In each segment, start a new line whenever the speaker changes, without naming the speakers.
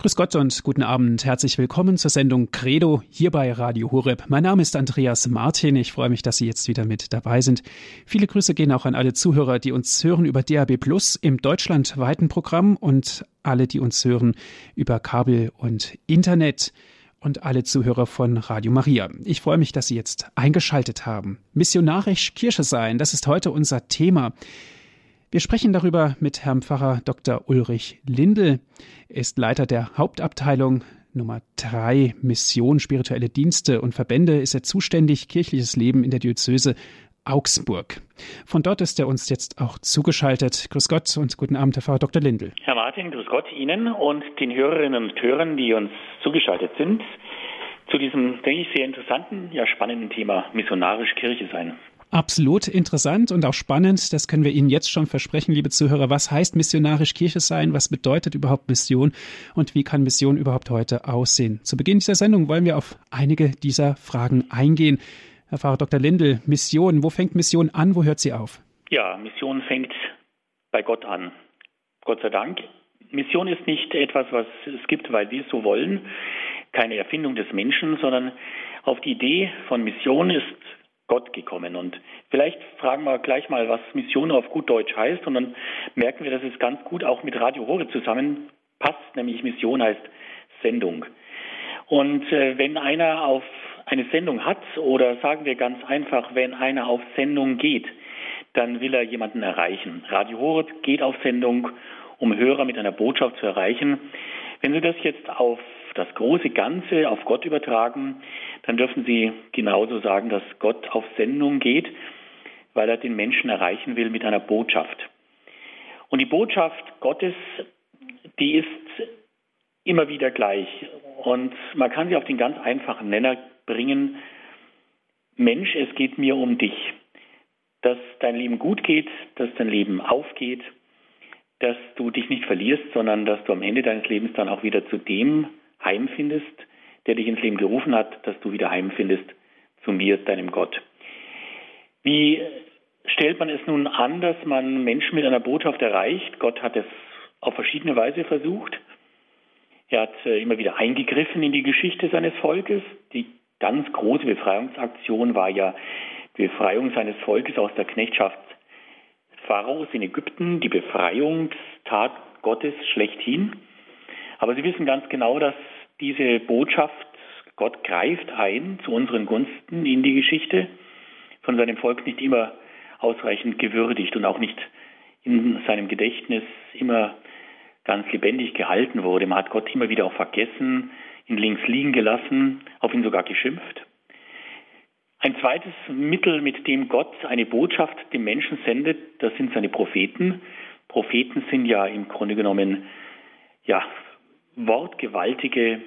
Grüß Gott und guten Abend. Herzlich willkommen zur Sendung Credo hier bei Radio Horeb. Mein Name ist Andreas Martin. Ich freue mich, dass Sie jetzt wieder mit dabei sind. Viele Grüße gehen auch an alle Zuhörer, die uns hören über DAB Plus im deutschlandweiten Programm und alle, die uns hören über Kabel und Internet und alle Zuhörer von Radio Maria. Ich freue mich, dass Sie jetzt eingeschaltet haben. Missionarisch Kirche sein, das ist heute unser Thema. Wir sprechen darüber mit Herrn Pfarrer Dr. Ulrich Lindel. Er ist Leiter der Hauptabteilung Nummer drei Mission, spirituelle Dienste und Verbände ist er zuständig, kirchliches Leben in der Diözese Augsburg. Von dort ist er uns jetzt auch zugeschaltet. Grüß Gott und guten Abend, Herr Pfarrer Dr. Lindel.
Herr Martin, grüß Gott Ihnen und den Hörerinnen und Hörern, die uns zugeschaltet sind, zu diesem, denke ich, sehr interessanten, ja spannenden Thema missionarisch Kirche sein.
Absolut interessant und auch spannend. Das können wir Ihnen jetzt schon versprechen, liebe Zuhörer. Was heißt missionarisch Kirche sein? Was bedeutet überhaupt Mission? Und wie kann Mission überhaupt heute aussehen? Zu Beginn dieser Sendung wollen wir auf einige dieser Fragen eingehen. Herr Pfarrer Dr. Lindel, Mission. Wo fängt Mission an? Wo hört sie auf?
Ja, Mission fängt bei Gott an. Gott sei Dank. Mission ist nicht etwas, was es gibt, weil wir es so wollen. Keine Erfindung des Menschen, sondern auf die Idee von Mission ist Gott gekommen. Und vielleicht fragen wir gleich mal, was Mission auf gut Deutsch heißt. Und dann merken wir, dass es ganz gut auch mit Radio Hore zusammenpasst. Nämlich Mission heißt Sendung. Und äh, wenn einer auf eine Sendung hat oder sagen wir ganz einfach, wenn einer auf Sendung geht, dann will er jemanden erreichen. Radio Horeb geht auf Sendung, um Hörer mit einer Botschaft zu erreichen. Wenn Sie das jetzt auf das große Ganze, auf Gott übertragen, dann dürfen Sie genauso sagen, dass Gott auf Sendung geht, weil er den Menschen erreichen will mit einer Botschaft. Und die Botschaft Gottes, die ist immer wieder gleich. Und man kann sie auf den ganz einfachen Nenner bringen. Mensch, es geht mir um dich. Dass dein Leben gut geht, dass dein Leben aufgeht, dass du dich nicht verlierst, sondern dass du am Ende deines Lebens dann auch wieder zu dem heimfindest, der dich ins Leben gerufen hat, dass du wieder heimfindest zu mir, deinem Gott. Wie stellt man es nun an, dass man Menschen mit einer Botschaft erreicht? Gott hat es auf verschiedene Weise versucht. Er hat äh, immer wieder eingegriffen in die Geschichte seines Volkes. Die ganz große Befreiungsaktion war ja die Befreiung seines Volkes aus der Knechtschaft Pharaos in Ägypten, die Befreiungstat Gottes schlechthin. Aber Sie wissen ganz genau, dass diese Botschaft, Gott greift ein zu unseren Gunsten in die Geschichte, von seinem Volk nicht immer ausreichend gewürdigt und auch nicht in seinem Gedächtnis immer ganz lebendig gehalten wurde. Man hat Gott immer wieder auch vergessen, ihn links liegen gelassen, auf ihn sogar geschimpft. Ein zweites Mittel, mit dem Gott eine Botschaft dem Menschen sendet, das sind seine Propheten. Propheten sind ja im Grunde genommen ja wortgewaltige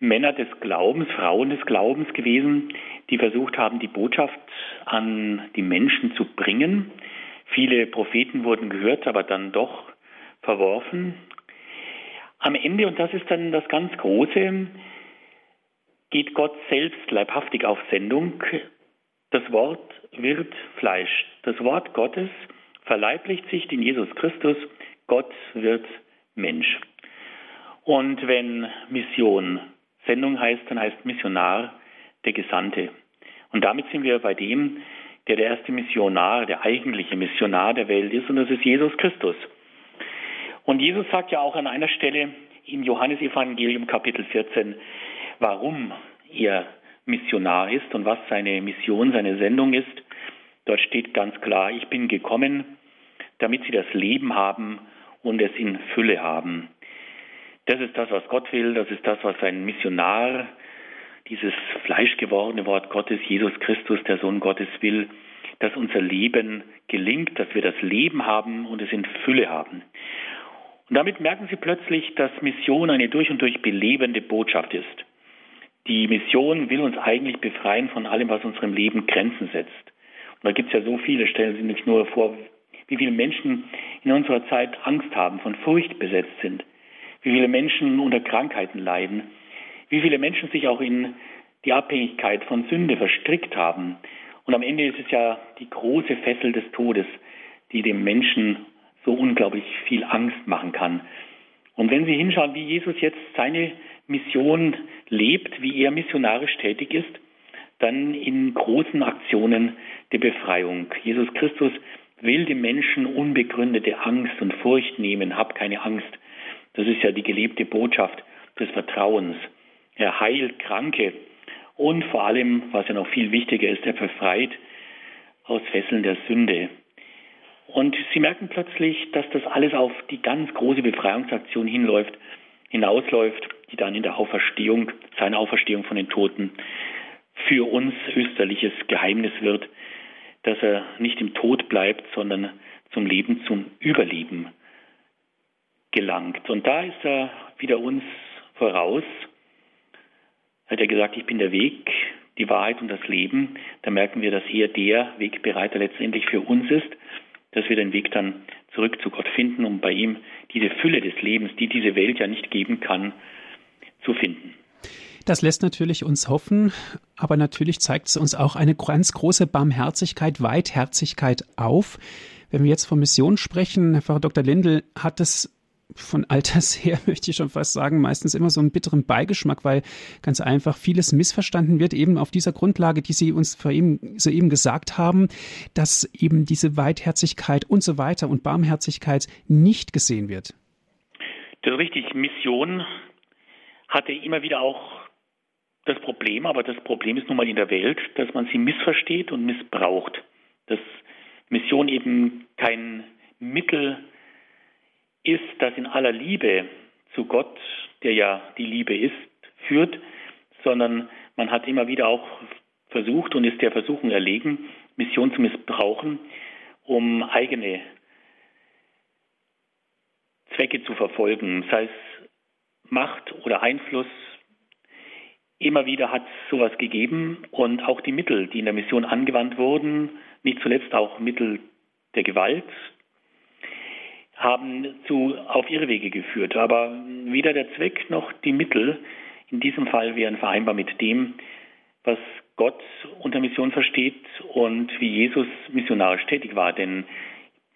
Männer des Glaubens, Frauen des Glaubens gewesen, die versucht haben, die Botschaft an die Menschen zu bringen. Viele Propheten wurden gehört, aber dann doch verworfen. Am Ende, und das ist dann das ganz Große, geht Gott selbst leibhaftig auf Sendung. Das Wort wird Fleisch. Das Wort Gottes verleiblicht sich in Jesus Christus. Gott wird Mensch. Und wenn Mission Sendung heißt, dann heißt Missionar der Gesandte. Und damit sind wir bei dem, der der erste Missionar, der eigentliche Missionar der Welt ist, und das ist Jesus Christus. Und Jesus sagt ja auch an einer Stelle im Johannesevangelium Kapitel 14, warum er Missionar ist und was seine Mission, seine Sendung ist. Dort steht ganz klar, ich bin gekommen, damit sie das Leben haben und es in Fülle haben. Das ist das, was Gott will, das ist das, was ein Missionar, dieses fleischgewordene Wort Gottes, Jesus Christus, der Sohn Gottes will, dass unser Leben gelingt, dass wir das Leben haben und es in Fülle haben. Und damit merken Sie plötzlich, dass Mission eine durch und durch belebende Botschaft ist. Die Mission will uns eigentlich befreien von allem, was unserem Leben Grenzen setzt. Und da gibt es ja so viele, stellen Sie sich nur vor, wie viele Menschen in unserer Zeit Angst haben, von Furcht besetzt sind, wie viele Menschen unter Krankheiten leiden, wie viele Menschen sich auch in die Abhängigkeit von Sünde verstrickt haben. Und am Ende ist es ja die große Fessel des Todes, die dem Menschen so unglaublich viel Angst machen kann. Und wenn Sie hinschauen, wie Jesus jetzt seine Mission lebt, wie er missionarisch tätig ist, dann in großen Aktionen der Befreiung. Jesus Christus will dem Menschen unbegründete Angst und Furcht nehmen. Hab keine Angst. Das ist ja die gelebte Botschaft des Vertrauens. Er heilt Kranke und vor allem, was ja noch viel wichtiger ist, er befreit aus Fesseln der Sünde. Und sie merken plötzlich, dass das alles auf die ganz große Befreiungsaktion hinläuft, hinausläuft, die dann in der Auferstehung, seiner Auferstehung von den Toten für uns österliches Geheimnis wird, dass er nicht im Tod bleibt, sondern zum Leben, zum Überleben gelangt. Und da ist er wieder uns voraus. Hat er gesagt, ich bin der Weg, die Wahrheit und das Leben. Da merken wir, dass er der Wegbereiter letztendlich für uns ist, dass wir den Weg dann zurück zu Gott finden, um bei ihm diese Fülle des Lebens, die diese Welt ja nicht geben kann, zu finden.
Das lässt natürlich uns hoffen, aber natürlich zeigt es uns auch eine ganz große Barmherzigkeit, Weitherzigkeit auf. Wenn wir jetzt von Mission sprechen, Herr Pfarrer Dr. Lindel, hat es von Alters her, möchte ich schon fast sagen, meistens immer so einen bitteren Beigeschmack, weil ganz einfach vieles missverstanden wird, eben auf dieser Grundlage, die Sie uns soeben, soeben gesagt haben, dass eben diese Weitherzigkeit und so weiter und Barmherzigkeit nicht gesehen wird.
Das ist richtig. Mission hatte immer wieder auch das Problem, aber das Problem ist nun mal in der Welt, dass man sie missversteht und missbraucht. Dass Mission eben kein Mittel ist, das in aller Liebe zu Gott, der ja die Liebe ist, führt, sondern man hat immer wieder auch versucht und ist der Versuchung erlegen, Mission zu missbrauchen, um eigene Zwecke zu verfolgen, sei es Macht oder Einfluss. Immer wieder hat es sowas gegeben und auch die Mittel, die in der Mission angewandt wurden, nicht zuletzt auch Mittel der Gewalt, haben zu, auf ihre Wege geführt. Aber weder der Zweck noch die Mittel in diesem Fall wären vereinbar mit dem, was Gott unter Mission versteht und wie Jesus missionarisch tätig war. Denn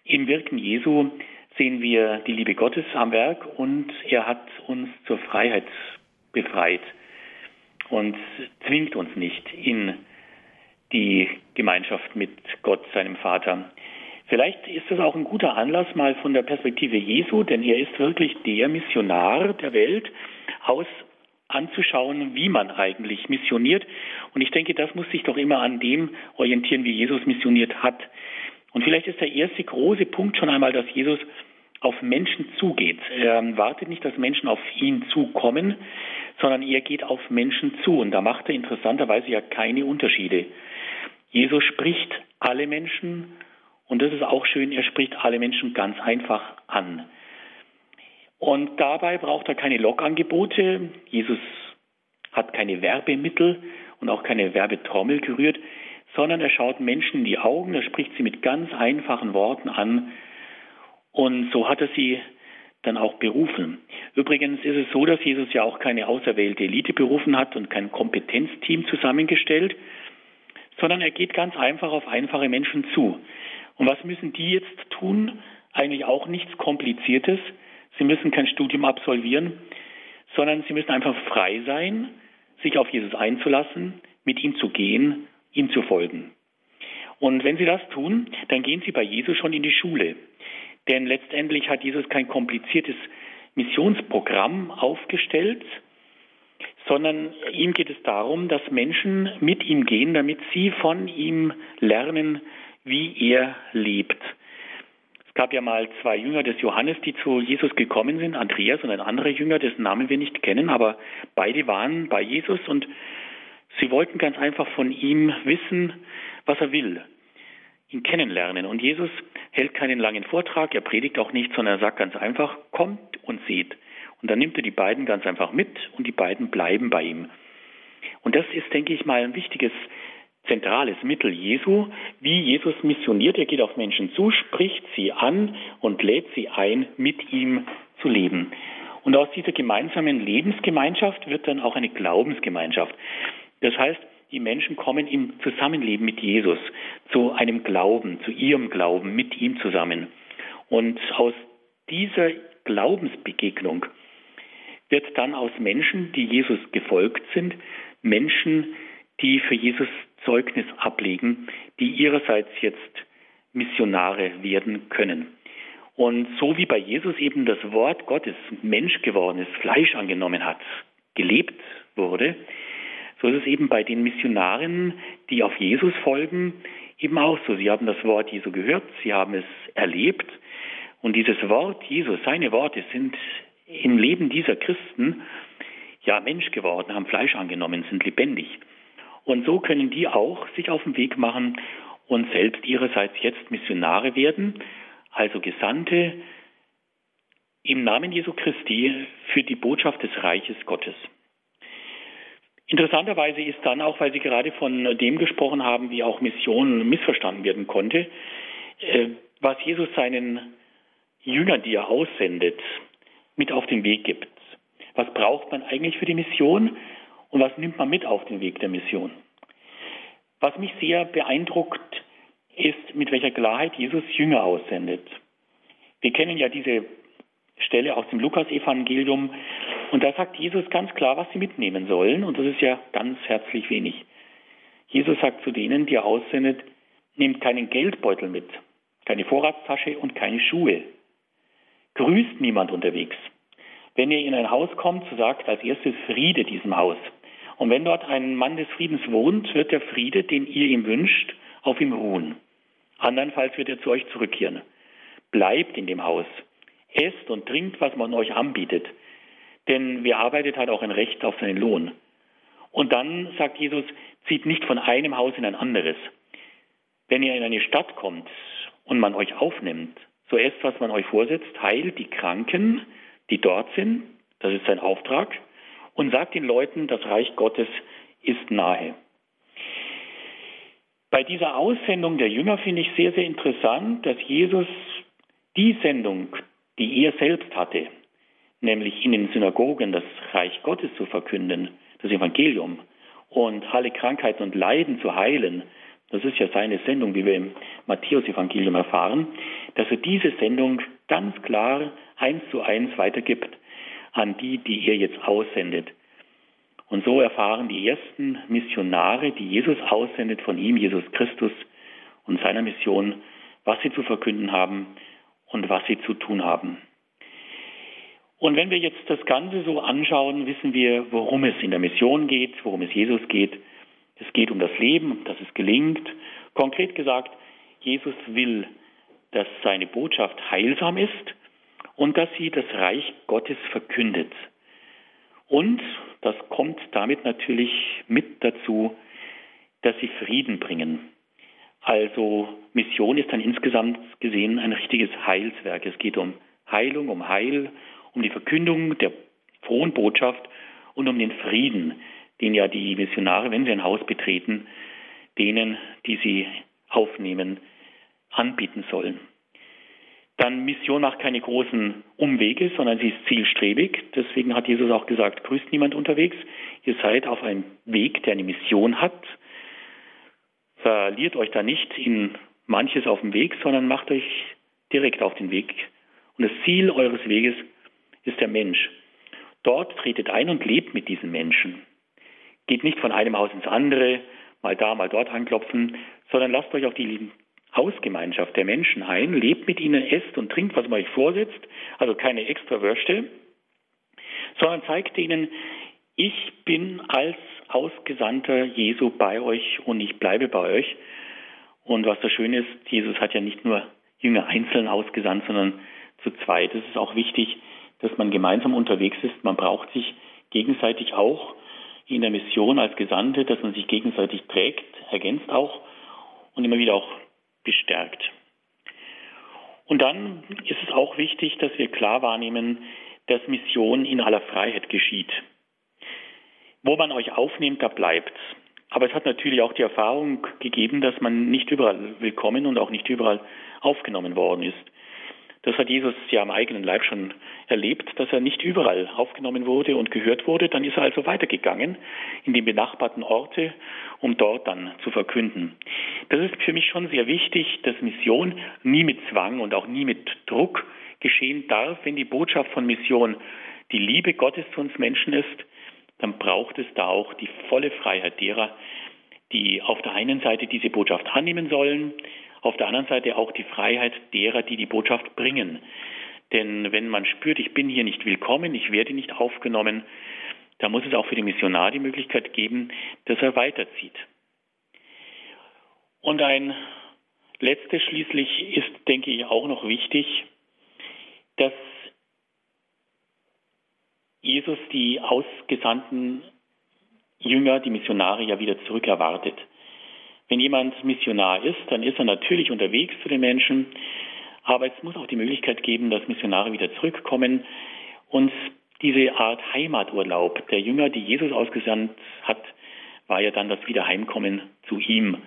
im Wirken Jesu sehen wir die Liebe Gottes am Werk und er hat uns zur Freiheit befreit und zwingt uns nicht in die Gemeinschaft mit Gott, seinem Vater. Vielleicht ist das auch ein guter Anlass mal von der Perspektive Jesu, denn er ist wirklich der Missionar der Welt, aus anzuschauen, wie man eigentlich missioniert. Und ich denke, das muss sich doch immer an dem orientieren, wie Jesus missioniert hat. Und vielleicht ist der erste große Punkt schon einmal, dass Jesus auf Menschen zugeht. Er wartet nicht, dass Menschen auf ihn zukommen, sondern er geht auf Menschen zu. Und da macht er interessanterweise ja keine Unterschiede. Jesus spricht alle Menschen und das ist auch schön, er spricht alle Menschen ganz einfach an. Und dabei braucht er keine Lockangebote. Jesus hat keine Werbemittel und auch keine Werbetrommel gerührt, sondern er schaut Menschen in die Augen, er spricht sie mit ganz einfachen Worten an. Und so hat er sie dann auch berufen. Übrigens ist es so, dass Jesus ja auch keine auserwählte Elite berufen hat und kein Kompetenzteam zusammengestellt, sondern er geht ganz einfach auf einfache Menschen zu. Und was müssen die jetzt tun? Eigentlich auch nichts Kompliziertes. Sie müssen kein Studium absolvieren, sondern sie müssen einfach frei sein, sich auf Jesus einzulassen, mit ihm zu gehen, ihm zu folgen. Und wenn sie das tun, dann gehen sie bei Jesus schon in die Schule. Denn letztendlich hat Jesus kein kompliziertes Missionsprogramm aufgestellt, sondern ihm geht es darum, dass Menschen mit ihm gehen, damit sie von ihm lernen, wie er lebt. Es gab ja mal zwei Jünger des Johannes, die zu Jesus gekommen sind, Andreas und ein anderer Jünger, dessen Namen wir nicht kennen, aber beide waren bei Jesus und sie wollten ganz einfach von ihm wissen, was er will ihn kennenlernen. Und Jesus hält keinen langen Vortrag, er predigt auch nicht, sondern er sagt ganz einfach, kommt und seht. Und dann nimmt er die beiden ganz einfach mit und die beiden bleiben bei ihm. Und das ist, denke ich mal, ein wichtiges zentrales Mittel Jesu, wie Jesus missioniert. Er geht auf Menschen zu, spricht sie an und lädt sie ein, mit ihm zu leben. Und aus dieser gemeinsamen Lebensgemeinschaft wird dann auch eine Glaubensgemeinschaft. Das heißt, die Menschen kommen im Zusammenleben mit Jesus zu einem Glauben, zu ihrem Glauben, mit ihm zusammen. Und aus dieser Glaubensbegegnung wird dann aus Menschen, die Jesus gefolgt sind, Menschen, die für Jesus Zeugnis ablegen, die ihrerseits jetzt Missionare werden können. Und so wie bei Jesus eben das Wort Gottes Mensch geworden ist, Fleisch angenommen hat, gelebt wurde, so ist es eben bei den Missionaren, die auf Jesus folgen, eben auch so. Sie haben das Wort Jesu gehört, sie haben es erlebt und dieses Wort Jesu, seine Worte sind im Leben dieser Christen ja Mensch geworden, haben Fleisch angenommen, sind lebendig. Und so können die auch sich auf den Weg machen und selbst ihrerseits jetzt Missionare werden, also Gesandte im Namen Jesu Christi für die Botschaft des Reiches Gottes. Interessanterweise ist dann auch, weil Sie gerade von dem gesprochen haben, wie auch Mission missverstanden werden konnte, äh, was Jesus seinen Jüngern, die er aussendet, mit auf den Weg gibt. Was braucht man eigentlich für die Mission und was nimmt man mit auf den Weg der Mission? Was mich sehr beeindruckt, ist, mit welcher Klarheit Jesus Jünger aussendet. Wir kennen ja diese Stelle aus dem Lukas-Evangelium und da sagt Jesus ganz klar, was sie mitnehmen sollen und das ist ja ganz herzlich wenig. Jesus sagt zu denen, die er aussendet, nehmt keinen Geldbeutel mit, keine Vorratstasche und keine Schuhe. Grüßt niemand unterwegs. Wenn ihr in ein Haus kommt, so sagt als erstes Friede diesem Haus. Und wenn dort ein Mann des Friedens wohnt, wird der Friede, den ihr ihm wünscht, auf ihm ruhen. Andernfalls wird er zu euch zurückkehren. Bleibt in dem Haus. Esst und trinkt, was man euch anbietet. Denn wer arbeitet, hat auch ein Recht auf seinen Lohn. Und dann sagt Jesus, zieht nicht von einem Haus in ein anderes. Wenn ihr in eine Stadt kommt und man euch aufnimmt, so esst, was man euch vorsetzt, heilt die Kranken, die dort sind, das ist sein Auftrag, und sagt den Leuten, das Reich Gottes ist nahe. Bei dieser Aussendung der Jünger finde ich sehr, sehr interessant, dass Jesus die Sendung, die er selbst hatte, nämlich in den Synagogen das Reich Gottes zu verkünden, das Evangelium, und alle Krankheiten und Leiden zu heilen, das ist ja seine Sendung, wie wir im Matthäus-Evangelium erfahren, dass er diese Sendung ganz klar eins zu eins weitergibt an die, die er jetzt aussendet. Und so erfahren die ersten Missionare, die Jesus aussendet, von ihm, Jesus Christus und seiner Mission, was sie zu verkünden haben und was sie zu tun haben. Und wenn wir jetzt das Ganze so anschauen, wissen wir, worum es in der Mission geht, worum es Jesus geht. Es geht um das Leben, dass es gelingt. Konkret gesagt, Jesus will, dass seine Botschaft heilsam ist und dass sie das Reich Gottes verkündet. Und das kommt damit natürlich mit dazu, dass sie Frieden bringen. Also Mission ist dann insgesamt gesehen ein richtiges Heilswerk. Es geht um Heilung, um Heil, um die Verkündung der frohen Botschaft und um den Frieden, den ja die Missionare, wenn sie ein Haus betreten, denen, die sie aufnehmen, anbieten sollen. Dann Mission macht keine großen Umwege, sondern sie ist zielstrebig. Deswegen hat Jesus auch gesagt, grüßt niemand unterwegs. Ihr seid auf einem Weg, der eine Mission hat. Verliert euch da nicht in manches auf dem Weg, sondern macht euch direkt auf den Weg. Und das Ziel eures Weges ist der Mensch. Dort tretet ein und lebt mit diesen Menschen. Geht nicht von einem Haus ins andere, mal da, mal dort anklopfen, sondern lasst euch auf die Hausgemeinschaft der Menschen ein, lebt mit ihnen, esst und trinkt, was man euch vorsetzt, also keine extra Würste, sondern zeigt ihnen, ich bin als Ausgesandter Jesu bei euch und ich bleibe bei euch. Und was das Schöne ist, Jesus hat ja nicht nur Jünger einzeln ausgesandt, sondern zu zweit. Es ist auch wichtig, dass man gemeinsam unterwegs ist. Man braucht sich gegenseitig auch in der Mission als Gesandte, dass man sich gegenseitig trägt, ergänzt auch und immer wieder auch bestärkt. Und dann ist es auch wichtig, dass wir klar wahrnehmen, dass Mission in aller Freiheit geschieht. Wo man euch aufnimmt, da bleibt. Aber es hat natürlich auch die Erfahrung gegeben, dass man nicht überall willkommen und auch nicht überall aufgenommen worden ist. Das hat Jesus ja am eigenen Leib schon erlebt, dass er nicht überall aufgenommen wurde und gehört wurde. Dann ist er also weitergegangen in die benachbarten Orte, um dort dann zu verkünden. Das ist für mich schon sehr wichtig, dass Mission nie mit Zwang und auch nie mit Druck geschehen darf, wenn die Botschaft von Mission die Liebe Gottes zu uns Menschen ist, dann braucht es da auch die volle Freiheit derer, die auf der einen Seite diese Botschaft annehmen sollen, auf der anderen Seite auch die Freiheit derer, die die Botschaft bringen. Denn wenn man spürt, ich bin hier nicht willkommen, ich werde nicht aufgenommen, da muss es auch für den Missionar die Möglichkeit geben, dass er weiterzieht. Und ein letztes schließlich ist, denke ich, auch noch wichtig, dass Jesus die ausgesandten Jünger, die Missionare ja wieder zurück erwartet. Wenn jemand Missionar ist, dann ist er natürlich unterwegs zu den Menschen, aber es muss auch die Möglichkeit geben, dass Missionare wieder zurückkommen und diese Art Heimaturlaub der Jünger, die Jesus ausgesandt hat, war ja dann das Wiederheimkommen zu ihm.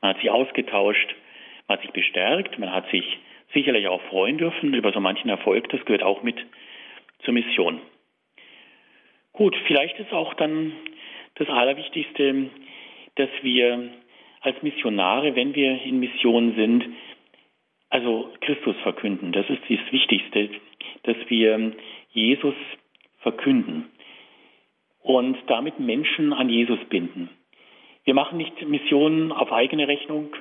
Man hat sich ausgetauscht, man hat sich bestärkt, man hat sich sicherlich auch freuen dürfen über so manchen Erfolg. Das gehört auch mit zur Mission. Gut, vielleicht ist auch dann das Allerwichtigste, dass wir als Missionare, wenn wir in Mission sind, also Christus verkünden. Das ist das Wichtigste, dass wir Jesus verkünden und damit Menschen an Jesus binden. Wir machen nicht Missionen auf eigene Rechnung,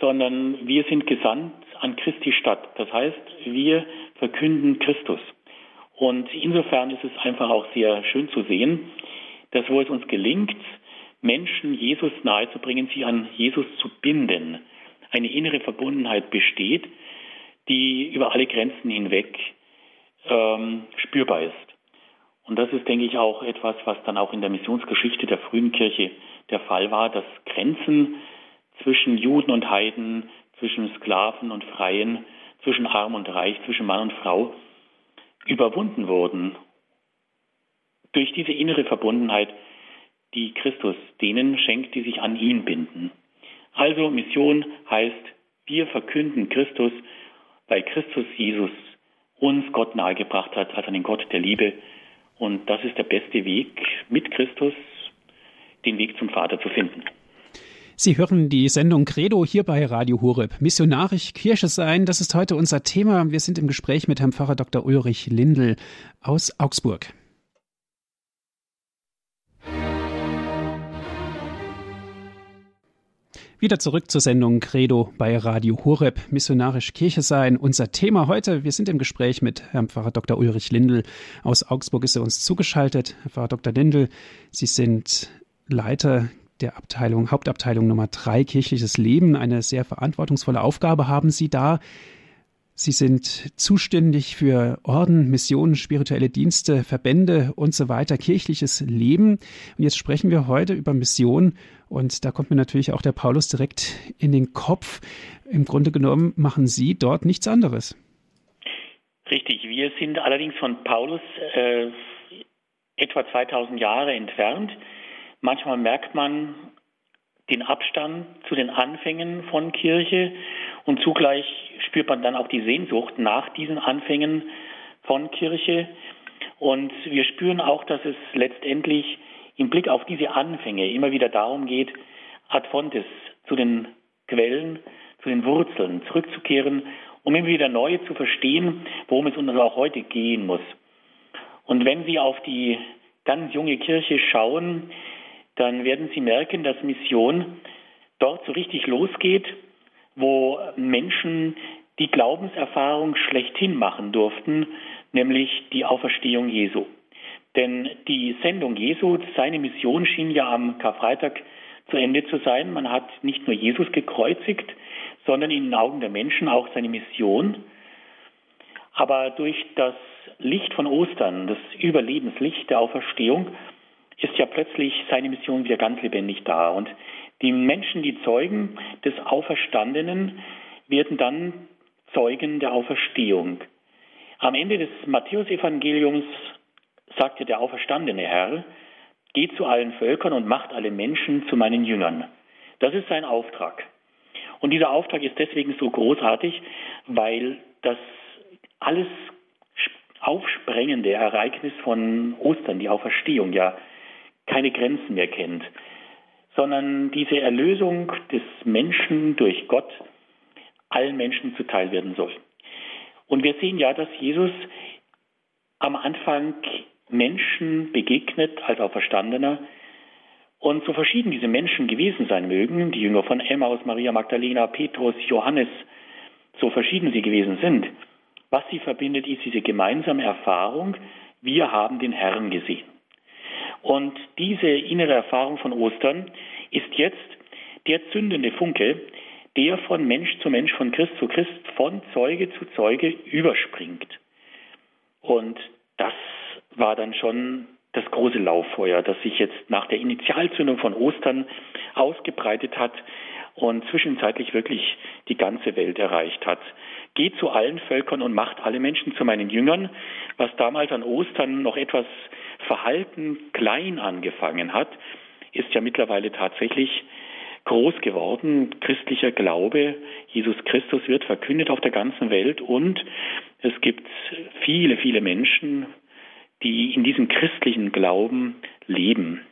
sondern wir sind gesandt an Christi Stadt. Das heißt, wir verkünden Christus. Und insofern ist es einfach auch sehr schön zu sehen, dass wo es uns gelingt, Menschen Jesus nahezubringen, sie an Jesus zu binden, eine innere Verbundenheit besteht, die über alle Grenzen hinweg ähm, spürbar ist. Und das ist, denke ich, auch etwas, was dann auch in der Missionsgeschichte der frühen Kirche der Fall war, dass Grenzen zwischen Juden und Heiden, zwischen Sklaven und Freien, zwischen Arm und Reich, zwischen Mann und Frau überwunden wurden durch diese innere Verbundenheit, die Christus denen schenkt, die sich an ihn binden. Also Mission heißt, wir verkünden Christus, weil Christus Jesus uns Gott nahegebracht hat, als einen Gott der Liebe. Und das ist der beste Weg, mit Christus den Weg zum Vater zu finden.
Sie hören die Sendung Credo hier bei Radio Horeb. Missionarisch Kirche sein, das ist heute unser Thema. Wir sind im Gespräch mit Herrn Pfarrer Dr. Ulrich Lindl aus Augsburg. Wieder zurück zur Sendung Credo bei Radio Horeb, missionarisch Kirche sein. Unser Thema heute, wir sind im Gespräch mit Herrn Pfarrer Dr. Ulrich Lindl. Aus Augsburg ist er uns zugeschaltet. Herr Pfarrer Dr. Lindl, Sie sind Leiter der Abteilung, Hauptabteilung Nummer drei, kirchliches Leben. Eine sehr verantwortungsvolle Aufgabe haben Sie da. Sie sind zuständig für Orden, Missionen, spirituelle Dienste, Verbände und so weiter, kirchliches Leben. Und jetzt sprechen wir heute über Mission. Und da kommt mir natürlich auch der Paulus direkt in den Kopf. Im Grunde genommen machen Sie dort nichts anderes.
Richtig. Wir sind allerdings von Paulus äh, etwa 2000 Jahre entfernt. Manchmal merkt man den Abstand zu den Anfängen von Kirche und zugleich spürt man dann auch die Sehnsucht nach diesen Anfängen von Kirche. Und wir spüren auch, dass es letztendlich im Blick auf diese Anfänge immer wieder darum geht, ad fontes zu den Quellen, zu den Wurzeln zurückzukehren, um immer wieder neu zu verstehen, worum es uns auch heute gehen muss. Und wenn Sie auf die ganz junge Kirche schauen, dann werden Sie merken, dass Mission dort so richtig losgeht, wo Menschen die Glaubenserfahrung schlechthin machen durften, nämlich die Auferstehung Jesu. Denn die Sendung Jesu, seine Mission schien ja am Karfreitag zu Ende zu sein. Man hat nicht nur Jesus gekreuzigt, sondern in den Augen der Menschen auch seine Mission. Aber durch das Licht von Ostern, das Überlebenslicht der Auferstehung, ist ja plötzlich seine Mission wieder ganz lebendig da. Und die Menschen, die Zeugen des Auferstandenen, werden dann Zeugen der Auferstehung. Am Ende des Matthäusevangeliums sagte der auferstandene Herr, geht zu allen Völkern und macht alle Menschen zu meinen Jüngern. Das ist sein Auftrag. Und dieser Auftrag ist deswegen so großartig, weil das alles aufsprengende Ereignis von Ostern, die Auferstehung, ja keine Grenzen mehr kennt, sondern diese Erlösung des Menschen durch Gott allen Menschen zuteil werden soll. Und wir sehen ja, dass Jesus am Anfang Menschen begegnet als Auferstandener. Und so verschieden diese Menschen gewesen sein mögen, die Jünger von Emmaus, Maria Magdalena, Petrus, Johannes, so verschieden sie gewesen sind, was sie verbindet, ist diese gemeinsame Erfahrung, wir haben den Herrn gesehen. Und diese innere Erfahrung von Ostern ist jetzt der zündende Funke, der von Mensch zu Mensch, von Christ zu Christ, von Zeuge zu Zeuge überspringt. Und das war dann schon das große Lauffeuer, das sich jetzt nach der Initialzündung von Ostern ausgebreitet hat und zwischenzeitlich wirklich die ganze Welt erreicht hat. Geht zu allen Völkern und macht alle Menschen zu meinen Jüngern, was damals an Ostern noch etwas verhalten klein angefangen hat, ist ja mittlerweile tatsächlich groß geworden. Christlicher Glaube, Jesus Christus wird verkündet auf der ganzen Welt und es gibt viele, viele Menschen, die in diesem christlichen Glauben leben.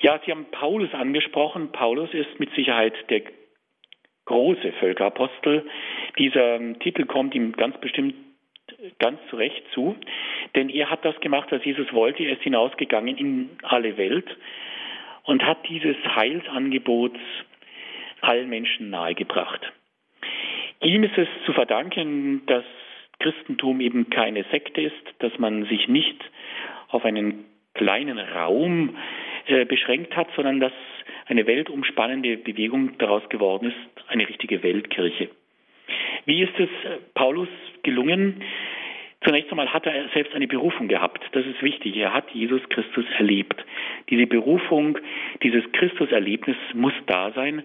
Ja, Sie haben Paulus angesprochen. Paulus ist mit Sicherheit der große Völkerapostel. Dieser Titel kommt ihm ganz bestimmt ganz zu Recht zu, denn er hat das gemacht, was Jesus wollte. Er ist hinausgegangen in alle Welt und hat dieses Heilsangebot allen Menschen nahegebracht. Ihm ist es zu verdanken, dass Christentum eben keine Sekte ist, dass man sich nicht auf einen kleinen Raum äh, beschränkt hat, sondern dass eine weltumspannende Bewegung daraus geworden ist, eine richtige Weltkirche. Wie ist es äh, Paulus gelungen? Zunächst einmal hat er selbst eine Berufung gehabt. Das ist wichtig. Er hat Jesus Christus erlebt. Diese Berufung, dieses Christuserlebnis muss da sein,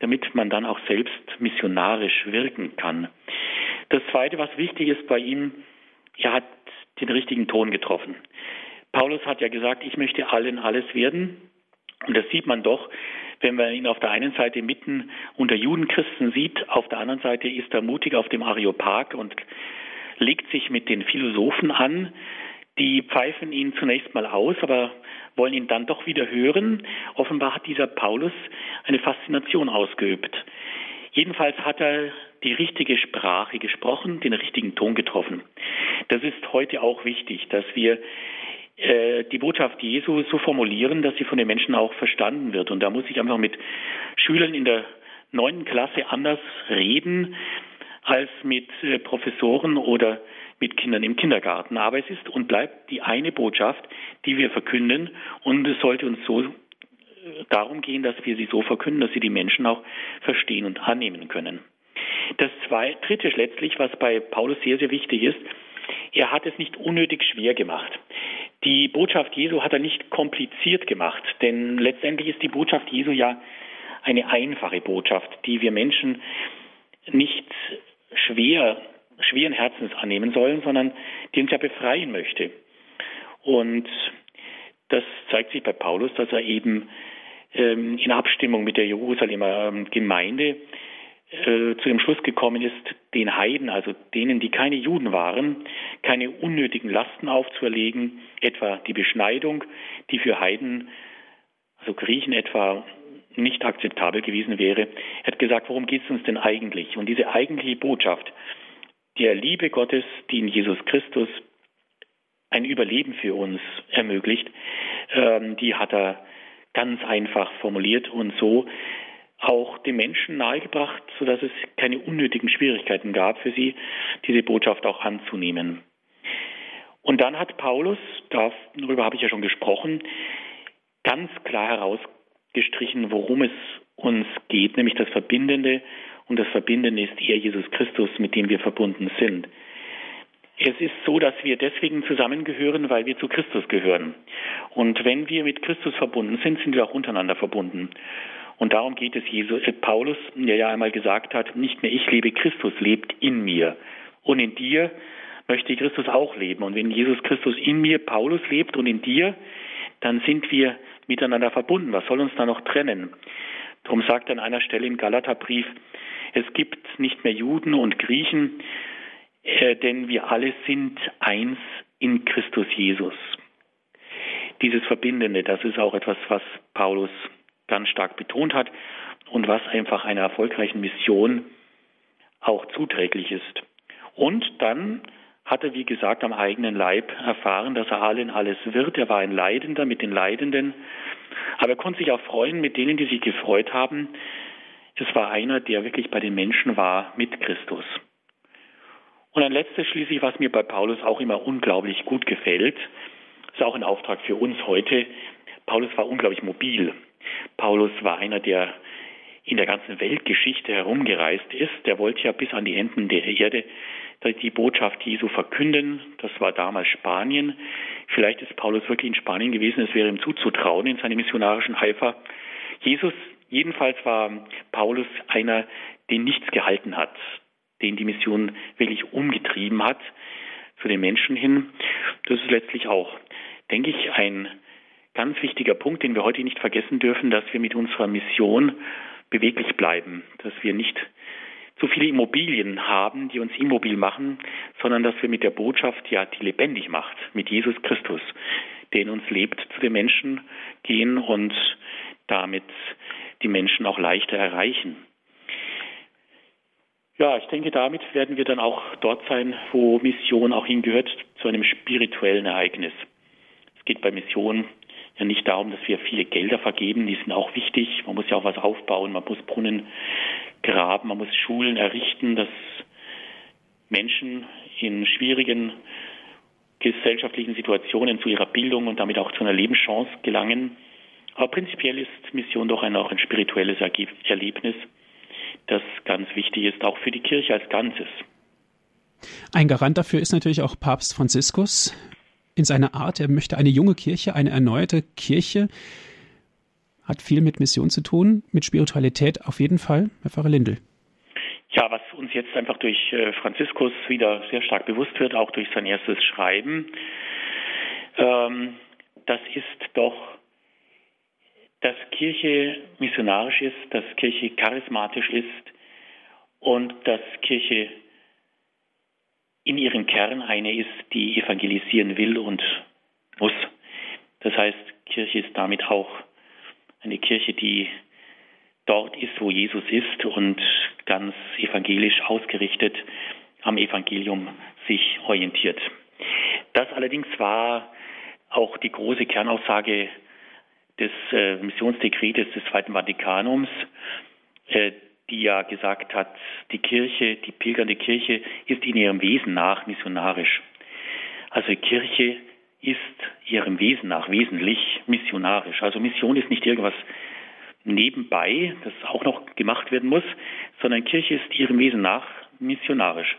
damit man dann auch selbst missionarisch wirken kann. Das Zweite, was wichtig ist bei ihm, er hat den richtigen Ton getroffen. Paulus hat ja gesagt, ich möchte allen alles werden. Und das sieht man doch, wenn man ihn auf der einen Seite mitten unter Judenchristen sieht, auf der anderen Seite ist er mutig auf dem Areopag und legt sich mit den Philosophen an. Die pfeifen ihn zunächst mal aus, aber wollen ihn dann doch wieder hören. Offenbar hat dieser Paulus eine Faszination ausgeübt. Jedenfalls hat er die richtige Sprache gesprochen, den richtigen Ton getroffen. Das ist heute auch wichtig, dass wir äh, die Botschaft Jesu so formulieren, dass sie von den Menschen auch verstanden wird. Und da muss ich einfach mit Schülern in der neunten Klasse anders reden als mit äh, Professoren oder mit Kindern im Kindergarten. Aber es ist und bleibt die eine Botschaft, die wir verkünden. Und es sollte uns so äh, darum gehen, dass wir sie so verkünden, dass sie die Menschen auch verstehen und annehmen können. Das zwei, dritte letztlich, was bei Paulus sehr, sehr wichtig ist, er hat es nicht unnötig schwer gemacht. Die Botschaft Jesu hat er nicht kompliziert gemacht, denn letztendlich ist die Botschaft Jesu ja eine einfache Botschaft, die wir Menschen nicht schwer, schweren Herzens annehmen sollen, sondern die uns ja befreien möchte. Und das zeigt sich bei Paulus, dass er eben ähm, in Abstimmung mit der Jerusalemer ähm, Gemeinde äh, zu dem Schluss gekommen ist, den Heiden, also denen, die keine Juden waren, keine unnötigen Lasten aufzuerlegen, etwa die Beschneidung, die für Heiden, also Griechen etwa, nicht akzeptabel gewesen wäre. Er hat gesagt, worum geht es uns denn eigentlich? Und diese eigentliche Botschaft der Liebe Gottes, die in Jesus Christus ein Überleben für uns ermöglicht, ähm, die hat er ganz einfach formuliert und so auch den Menschen nahegebracht, sodass es keine unnötigen Schwierigkeiten gab für sie, diese Botschaft auch anzunehmen. Und dann hat Paulus, darüber habe ich ja schon gesprochen, ganz klar herausgestrichen, worum es uns geht, nämlich das Verbindende. Und das Verbindende ist er, Jesus Christus, mit dem wir verbunden sind. Es ist so, dass wir deswegen zusammengehören, weil wir zu Christus gehören. Und wenn wir mit Christus verbunden sind, sind wir auch untereinander verbunden. Und darum geht es Jesus, äh, Paulus, der ja einmal gesagt hat, nicht mehr ich lebe, Christus lebt in mir. Und in dir möchte Christus auch leben. Und wenn Jesus Christus in mir, Paulus lebt und in dir, dann sind wir miteinander verbunden. Was soll uns da noch trennen? Darum sagt er an einer Stelle im Galaterbrief, es gibt nicht mehr Juden und Griechen, äh, denn wir alle sind eins in Christus Jesus. Dieses Verbindende, das ist auch etwas, was Paulus ganz stark betont hat und was einfach einer erfolgreichen Mission auch zuträglich ist. Und dann hat er, wie gesagt, am eigenen Leib erfahren, dass er allen alles wird. Er war ein Leidender mit den Leidenden. Aber er konnte sich auch freuen mit denen, die sich gefreut haben. Es war einer, der wirklich bei den Menschen war mit Christus. Und ein letztes schließlich, was mir bei Paulus auch immer unglaublich gut gefällt, ist auch ein Auftrag für uns heute. Paulus war unglaublich mobil. Paulus war einer, der in der ganzen Weltgeschichte herumgereist ist. Der wollte ja bis an die Enden der Erde die Botschaft Jesu verkünden. Das war damals Spanien. Vielleicht ist Paulus wirklich in Spanien gewesen. Es wäre ihm zuzutrauen in seinem missionarischen Eifer. Jesus, jedenfalls war Paulus einer, den nichts gehalten hat, den die Mission wirklich umgetrieben hat zu den Menschen hin. Das ist letztlich auch, denke ich, ein ganz wichtiger Punkt, den wir heute nicht vergessen dürfen, dass wir mit unserer Mission beweglich bleiben, dass wir nicht zu viele Immobilien haben, die uns immobil machen, sondern dass wir mit der Botschaft, ja, die lebendig macht, mit Jesus Christus, der in uns lebt, zu den Menschen gehen und damit die Menschen auch leichter erreichen. Ja, ich denke, damit werden wir dann auch dort sein, wo Mission auch hingehört, zu einem spirituellen Ereignis. Es geht bei Mission ja nicht darum, dass wir viele Gelder vergeben, die sind auch wichtig. Man muss ja auch was aufbauen, man muss Brunnen graben, man muss Schulen errichten, dass Menschen in schwierigen gesellschaftlichen Situationen zu ihrer Bildung und damit auch zu einer Lebenschance gelangen. Aber prinzipiell ist Mission doch ein, auch ein spirituelles Erlebnis, das ganz wichtig ist, auch für die Kirche als Ganzes.
Ein Garant dafür ist natürlich auch Papst Franziskus in seiner Art. Er möchte eine junge Kirche, eine erneuerte Kirche. Hat viel mit Mission zu tun, mit Spiritualität auf jeden Fall. Herr Pfarrer Lindel.
Ja, was uns jetzt einfach durch äh, Franziskus wieder sehr stark bewusst wird, auch durch sein erstes Schreiben, ähm, das ist doch, dass Kirche missionarisch ist, dass Kirche charismatisch ist und dass Kirche in ihrem Kern eine ist, die evangelisieren will und muss. Das heißt, Kirche ist damit auch eine Kirche, die dort ist, wo Jesus ist und ganz evangelisch ausgerichtet am Evangelium sich orientiert. Das allerdings war auch die große Kernaussage des äh, Missionsdekretes des Zweiten Vatikanums, äh, die ja gesagt hat, die Kirche, die pilgernde Kirche ist in ihrem Wesen nach missionarisch. Also Kirche ist ihrem Wesen nach wesentlich missionarisch. Also Mission ist nicht irgendwas nebenbei, das auch noch gemacht werden muss, sondern Kirche ist ihrem Wesen nach missionarisch.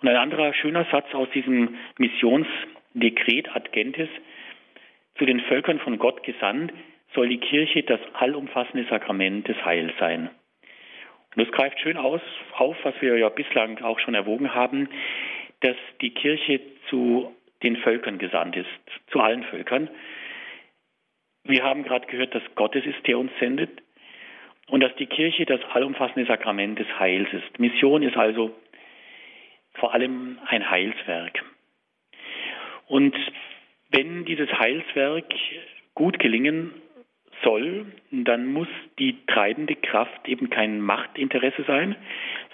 Und ein anderer schöner Satz aus diesem Missionsdekret ad gentes, zu den Völkern von Gott gesandt, soll die Kirche das allumfassende Sakrament des Heils sein. Und das greift schön aus, auf, was wir ja bislang auch schon erwogen haben, dass die Kirche zu den Völkern gesandt ist, zu allen Völkern. Wir haben gerade gehört, dass Gott es ist, der uns sendet und dass die Kirche das allumfassende Sakrament des Heils ist. Mission ist also vor allem ein Heilswerk. Und wenn dieses Heilswerk gut gelingen soll, dann muss die treibende Kraft eben kein Machtinteresse sein,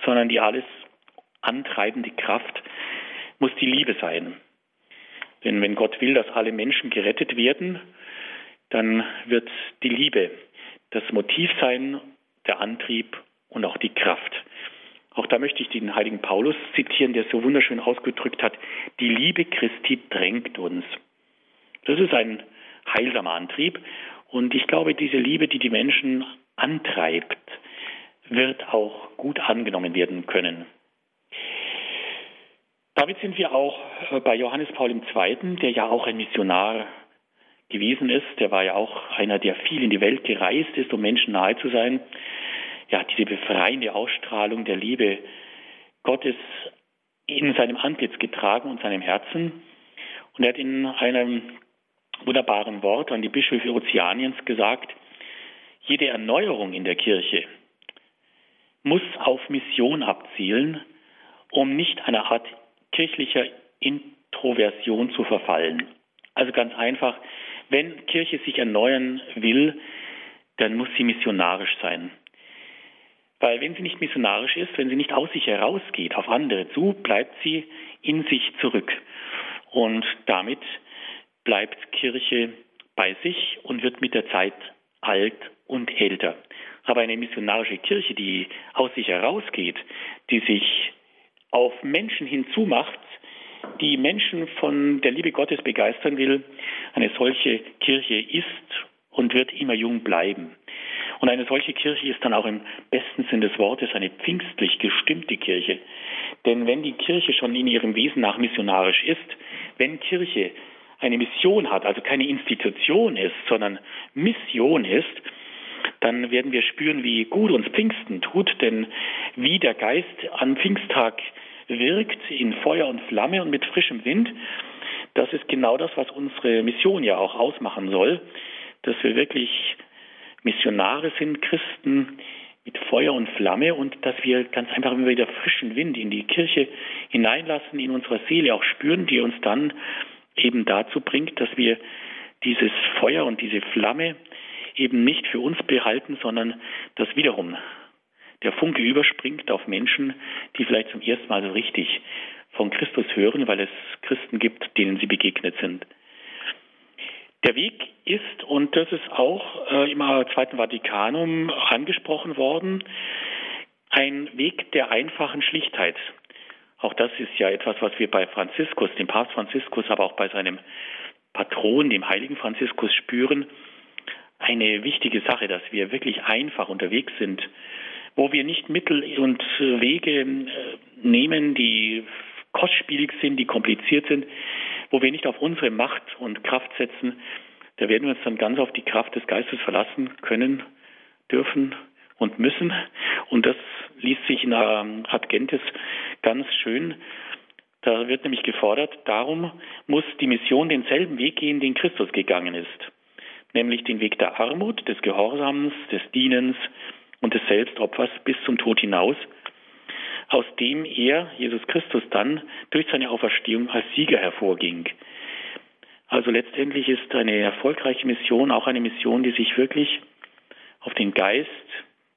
sondern die alles antreibende Kraft muss die Liebe sein. Denn wenn Gott will, dass alle Menschen gerettet werden, dann wird die Liebe das Motiv sein, der Antrieb und auch die Kraft. Auch da möchte ich den heiligen Paulus zitieren, der so wunderschön ausgedrückt hat, die Liebe Christi drängt uns. Das ist ein heilsamer Antrieb und ich glaube, diese Liebe, die die Menschen antreibt, wird auch gut angenommen werden können. Damit sind wir auch äh, bei Johannes Paul II., der ja auch ein Missionar gewesen ist. Der war ja auch einer, der viel in die Welt gereist ist, um Menschen nahe zu sein. Ja, diese befreiende Ausstrahlung der Liebe Gottes in seinem Antlitz getragen und seinem Herzen. Und er hat in einem wunderbaren Wort an die Bischöfe Ozeaniens gesagt, jede Erneuerung in der Kirche muss auf Mission abzielen, um nicht einer Art kirchlicher Introversion zu verfallen. Also ganz einfach, wenn Kirche sich erneuern will, dann muss sie missionarisch sein. Weil wenn sie nicht missionarisch ist, wenn sie nicht aus sich herausgeht, auf andere zu, bleibt sie in sich zurück. Und damit bleibt Kirche bei sich und wird mit der Zeit alt und älter. Aber eine missionarische Kirche, die aus sich herausgeht, die sich auf Menschen hinzumacht, die Menschen von der Liebe Gottes begeistern will, eine solche Kirche ist und wird immer jung bleiben. Und eine solche Kirche ist dann auch im besten Sinn des Wortes eine pfingstlich gestimmte Kirche. Denn wenn die Kirche schon in ihrem Wesen nach missionarisch ist, wenn Kirche eine Mission hat, also keine Institution ist, sondern Mission ist, dann werden wir spüren, wie gut uns Pfingsten tut, denn wie der Geist am Pfingsttag wirkt in Feuer und Flamme und mit frischem Wind, das ist genau das, was unsere Mission ja auch ausmachen soll, dass wir wirklich Missionare sind, Christen mit Feuer und Flamme und dass wir ganz einfach immer wieder frischen Wind in die Kirche hineinlassen, in unserer Seele auch spüren, die uns dann eben dazu bringt, dass wir dieses Feuer und diese Flamme eben nicht für uns behalten, sondern dass wiederum der Funke überspringt auf Menschen, die vielleicht zum ersten Mal so richtig von Christus hören, weil es Christen gibt, denen sie begegnet sind. Der Weg ist, und das ist auch äh, im Zweiten Vatikanum angesprochen worden, ein Weg der einfachen Schlichtheit. Auch das ist ja etwas, was wir bei Franziskus, dem Papst Franziskus, aber auch bei seinem Patron, dem heiligen Franziskus, spüren. Eine wichtige Sache, dass wir wirklich einfach unterwegs sind, wo wir nicht Mittel und Wege äh, nehmen, die kostspielig sind, die kompliziert sind, wo wir nicht auf unsere Macht und Kraft setzen. Da werden wir uns dann ganz auf die Kraft des Geistes verlassen können, dürfen und müssen. Und das liest sich in Ad Gentes ganz schön. Da wird nämlich gefordert, darum muss die Mission denselben Weg gehen, den Christus gegangen ist. Nämlich den Weg der Armut, des Gehorsams, des Dienens und des Selbstopfers bis zum Tod hinaus, aus dem er, Jesus Christus, dann durch seine Auferstehung als Sieger hervorging. Also letztendlich ist eine erfolgreiche Mission auch eine Mission, die sich wirklich auf den Geist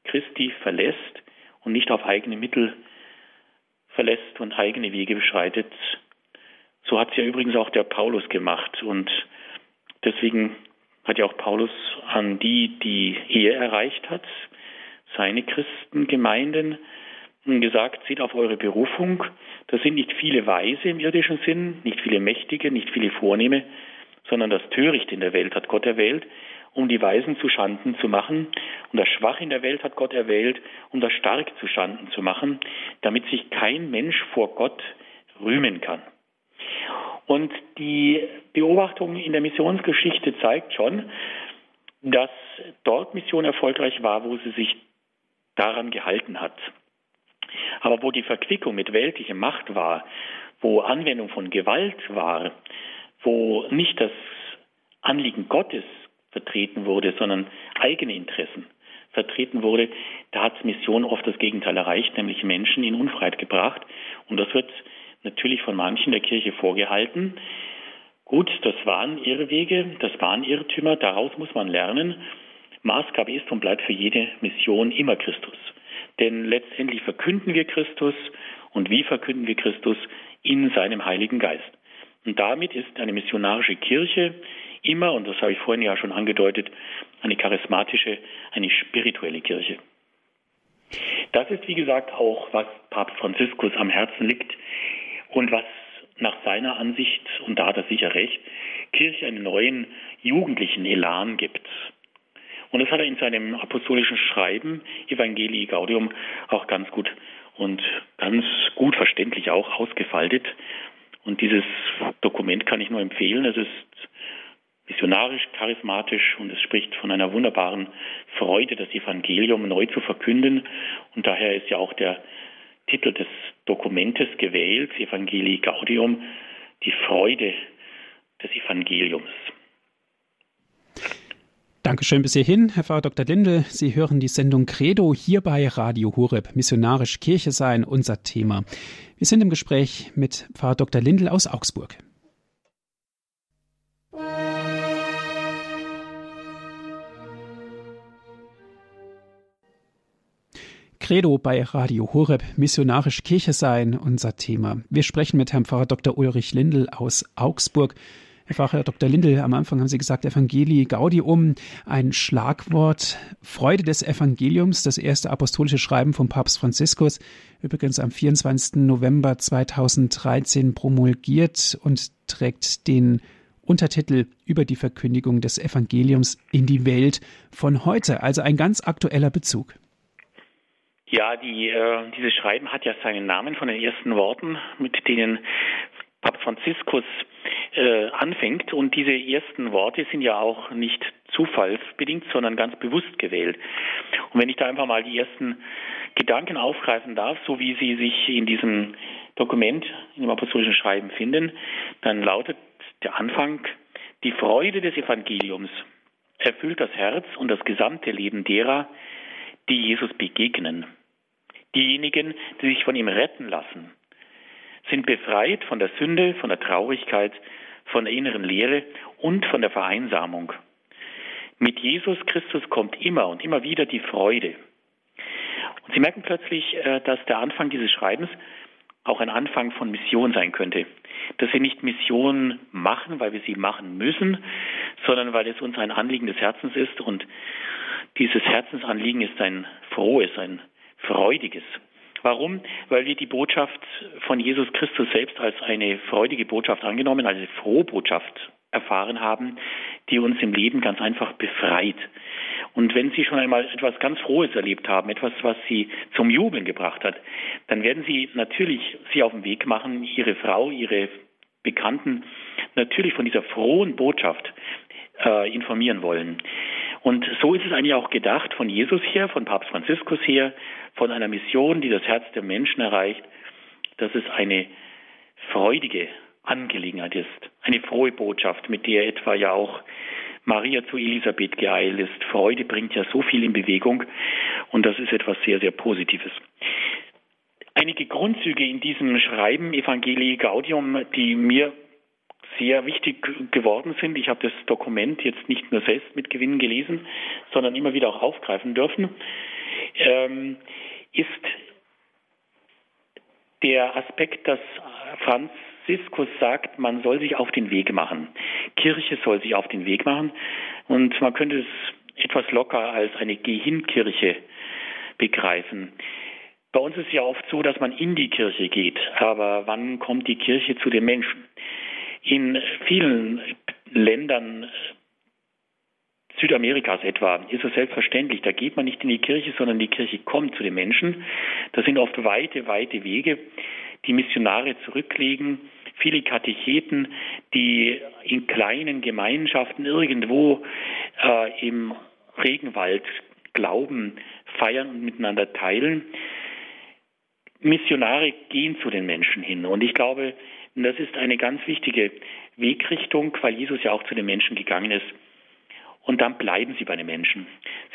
Christi verlässt und nicht auf eigene Mittel verlässt und eigene Wege beschreitet. So hat es ja übrigens auch der Paulus gemacht. Und deswegen hat ja auch Paulus an die, die er erreicht hat, seine Christengemeinden, gesagt, seht auf eure Berufung. Das sind nicht viele Weise im irdischen Sinn, nicht viele Mächtige, nicht viele Vornehme, sondern das Töricht in der Welt hat Gott erwählt, um die Weisen zu Schanden zu machen. Und das Schwach in der Welt hat Gott erwählt, um das Stark zu Schanden zu machen, damit sich kein Mensch vor Gott rühmen kann. Und die Beobachtung in der Missionsgeschichte zeigt schon, dass dort Mission erfolgreich war, wo sie sich daran gehalten hat. Aber wo die Verquickung mit weltlicher Macht war, wo Anwendung von Gewalt war, wo nicht das Anliegen Gottes vertreten wurde, sondern eigene Interessen vertreten wurde, da hat Mission oft das Gegenteil erreicht, nämlich Menschen in Unfreiheit gebracht. Und das wird natürlich von manchen der Kirche vorgehalten. Gut, das waren Irrwege, das waren Irrtümer, daraus muss man lernen. Maßgabe ist und bleibt für jede Mission immer Christus. Denn letztendlich verkünden wir Christus und wie verkünden wir Christus in seinem Heiligen Geist. Und damit ist eine missionarische Kirche immer, und das habe ich vorhin ja schon angedeutet, eine charismatische, eine spirituelle Kirche. Das ist, wie gesagt, auch, was Papst Franziskus am Herzen liegt und was nach seiner Ansicht, und da hat er sicher recht, Kirche einen neuen jugendlichen Elan gibt. Und das hat er in seinem apostolischen Schreiben Evangelii Gaudium auch ganz gut und ganz gut verständlich auch ausgefaltet. Und dieses Dokument kann ich nur empfehlen. Es ist missionarisch, charismatisch und es spricht von einer wunderbaren Freude, das Evangelium neu zu verkünden. Und daher ist ja auch der Titel des Dokumentes gewählt, Evangelii Gaudium, die Freude des Evangeliums.
Dankeschön bis hierhin, Herr Pfarrer Dr. Lindel. Sie hören die Sendung Credo hier bei Radio Horeb. Missionarisch Kirche sein, unser Thema. Wir sind im Gespräch mit Pfarrer Dr. Lindel aus Augsburg. Credo bei Radio Horeb, missionarisch Kirche sein, unser Thema. Wir sprechen mit Herrn Pfarrer Dr. Ulrich Lindel aus Augsburg. Herr Pfarrer Dr. Lindel, am Anfang haben Sie gesagt, Evangelii Gaudium, ein Schlagwort, Freude des Evangeliums, das erste apostolische Schreiben von Papst Franziskus, übrigens am 24. November 2013 promulgiert und trägt den Untertitel über die Verkündigung des Evangeliums in die Welt von heute, also ein ganz aktueller Bezug.
Ja, die, äh, dieses Schreiben hat ja seinen Namen von den ersten Worten, mit denen Papst Franziskus äh, anfängt. Und diese ersten Worte sind ja auch nicht zufallsbedingt, sondern ganz bewusst gewählt. Und wenn ich da einfach mal die ersten Gedanken aufgreifen darf, so wie sie sich in diesem Dokument, in dem apostolischen Schreiben finden, dann lautet der Anfang, die Freude des Evangeliums erfüllt das Herz und das gesamte Leben derer, die Jesus begegnen. Diejenigen, die sich von ihm retten lassen, sind befreit von der Sünde, von der Traurigkeit, von der inneren Leere und von der Vereinsamung. Mit Jesus Christus kommt immer und immer wieder die Freude. Und Sie merken plötzlich, äh, dass der Anfang dieses Schreibens auch ein Anfang von Mission sein könnte. Dass wir nicht Mission machen, weil wir sie machen müssen, sondern weil es uns ein Anliegen des Herzens ist und dieses Herzensanliegen ist ein frohes, ein freudiges. Warum? Weil wir die Botschaft von Jesus Christus selbst als eine freudige Botschaft angenommen, als eine frohe Botschaft erfahren haben, die uns im Leben ganz einfach befreit. Und wenn Sie schon einmal etwas ganz Frohes erlebt haben, etwas, was Sie zum Jubeln gebracht hat, dann werden Sie natürlich Sie auf den Weg machen, Ihre Frau, Ihre Bekannten natürlich von dieser frohen Botschaft äh, informieren wollen. Und so ist es eigentlich auch gedacht von Jesus her, von Papst Franziskus her, von einer Mission, die das Herz der Menschen erreicht, dass es eine freudige Angelegenheit ist, eine frohe Botschaft, mit der etwa ja auch Maria zu Elisabeth geeilt ist. Freude bringt ja so viel in Bewegung und das ist etwas sehr, sehr Positives. Einige Grundzüge in diesem Schreiben Evangelii Gaudium, die mir sehr wichtig geworden sind. Ich habe das Dokument jetzt nicht nur selbst mit Gewinn gelesen, sondern immer wieder auch aufgreifen dürfen, ähm, ist der Aspekt, dass Franziskus sagt, man soll sich auf den Weg machen. Kirche soll sich auf den Weg machen und man könnte es etwas locker als eine Geh-hin-Kirche begreifen. Bei uns ist es ja oft so, dass man in die Kirche geht, aber wann kommt die Kirche zu den Menschen? In vielen Ländern Südamerikas etwa ist es selbstverständlich, da geht man nicht in die Kirche, sondern die Kirche kommt zu den Menschen. Das sind oft weite, weite Wege, die Missionare zurücklegen, viele Katecheten, die in kleinen Gemeinschaften irgendwo äh, im Regenwald Glauben feiern und miteinander teilen. Missionare gehen zu den Menschen hin. Und ich glaube, und das ist eine ganz wichtige Wegrichtung, weil Jesus ja auch zu den Menschen gegangen ist. Und dann bleiben sie bei den Menschen.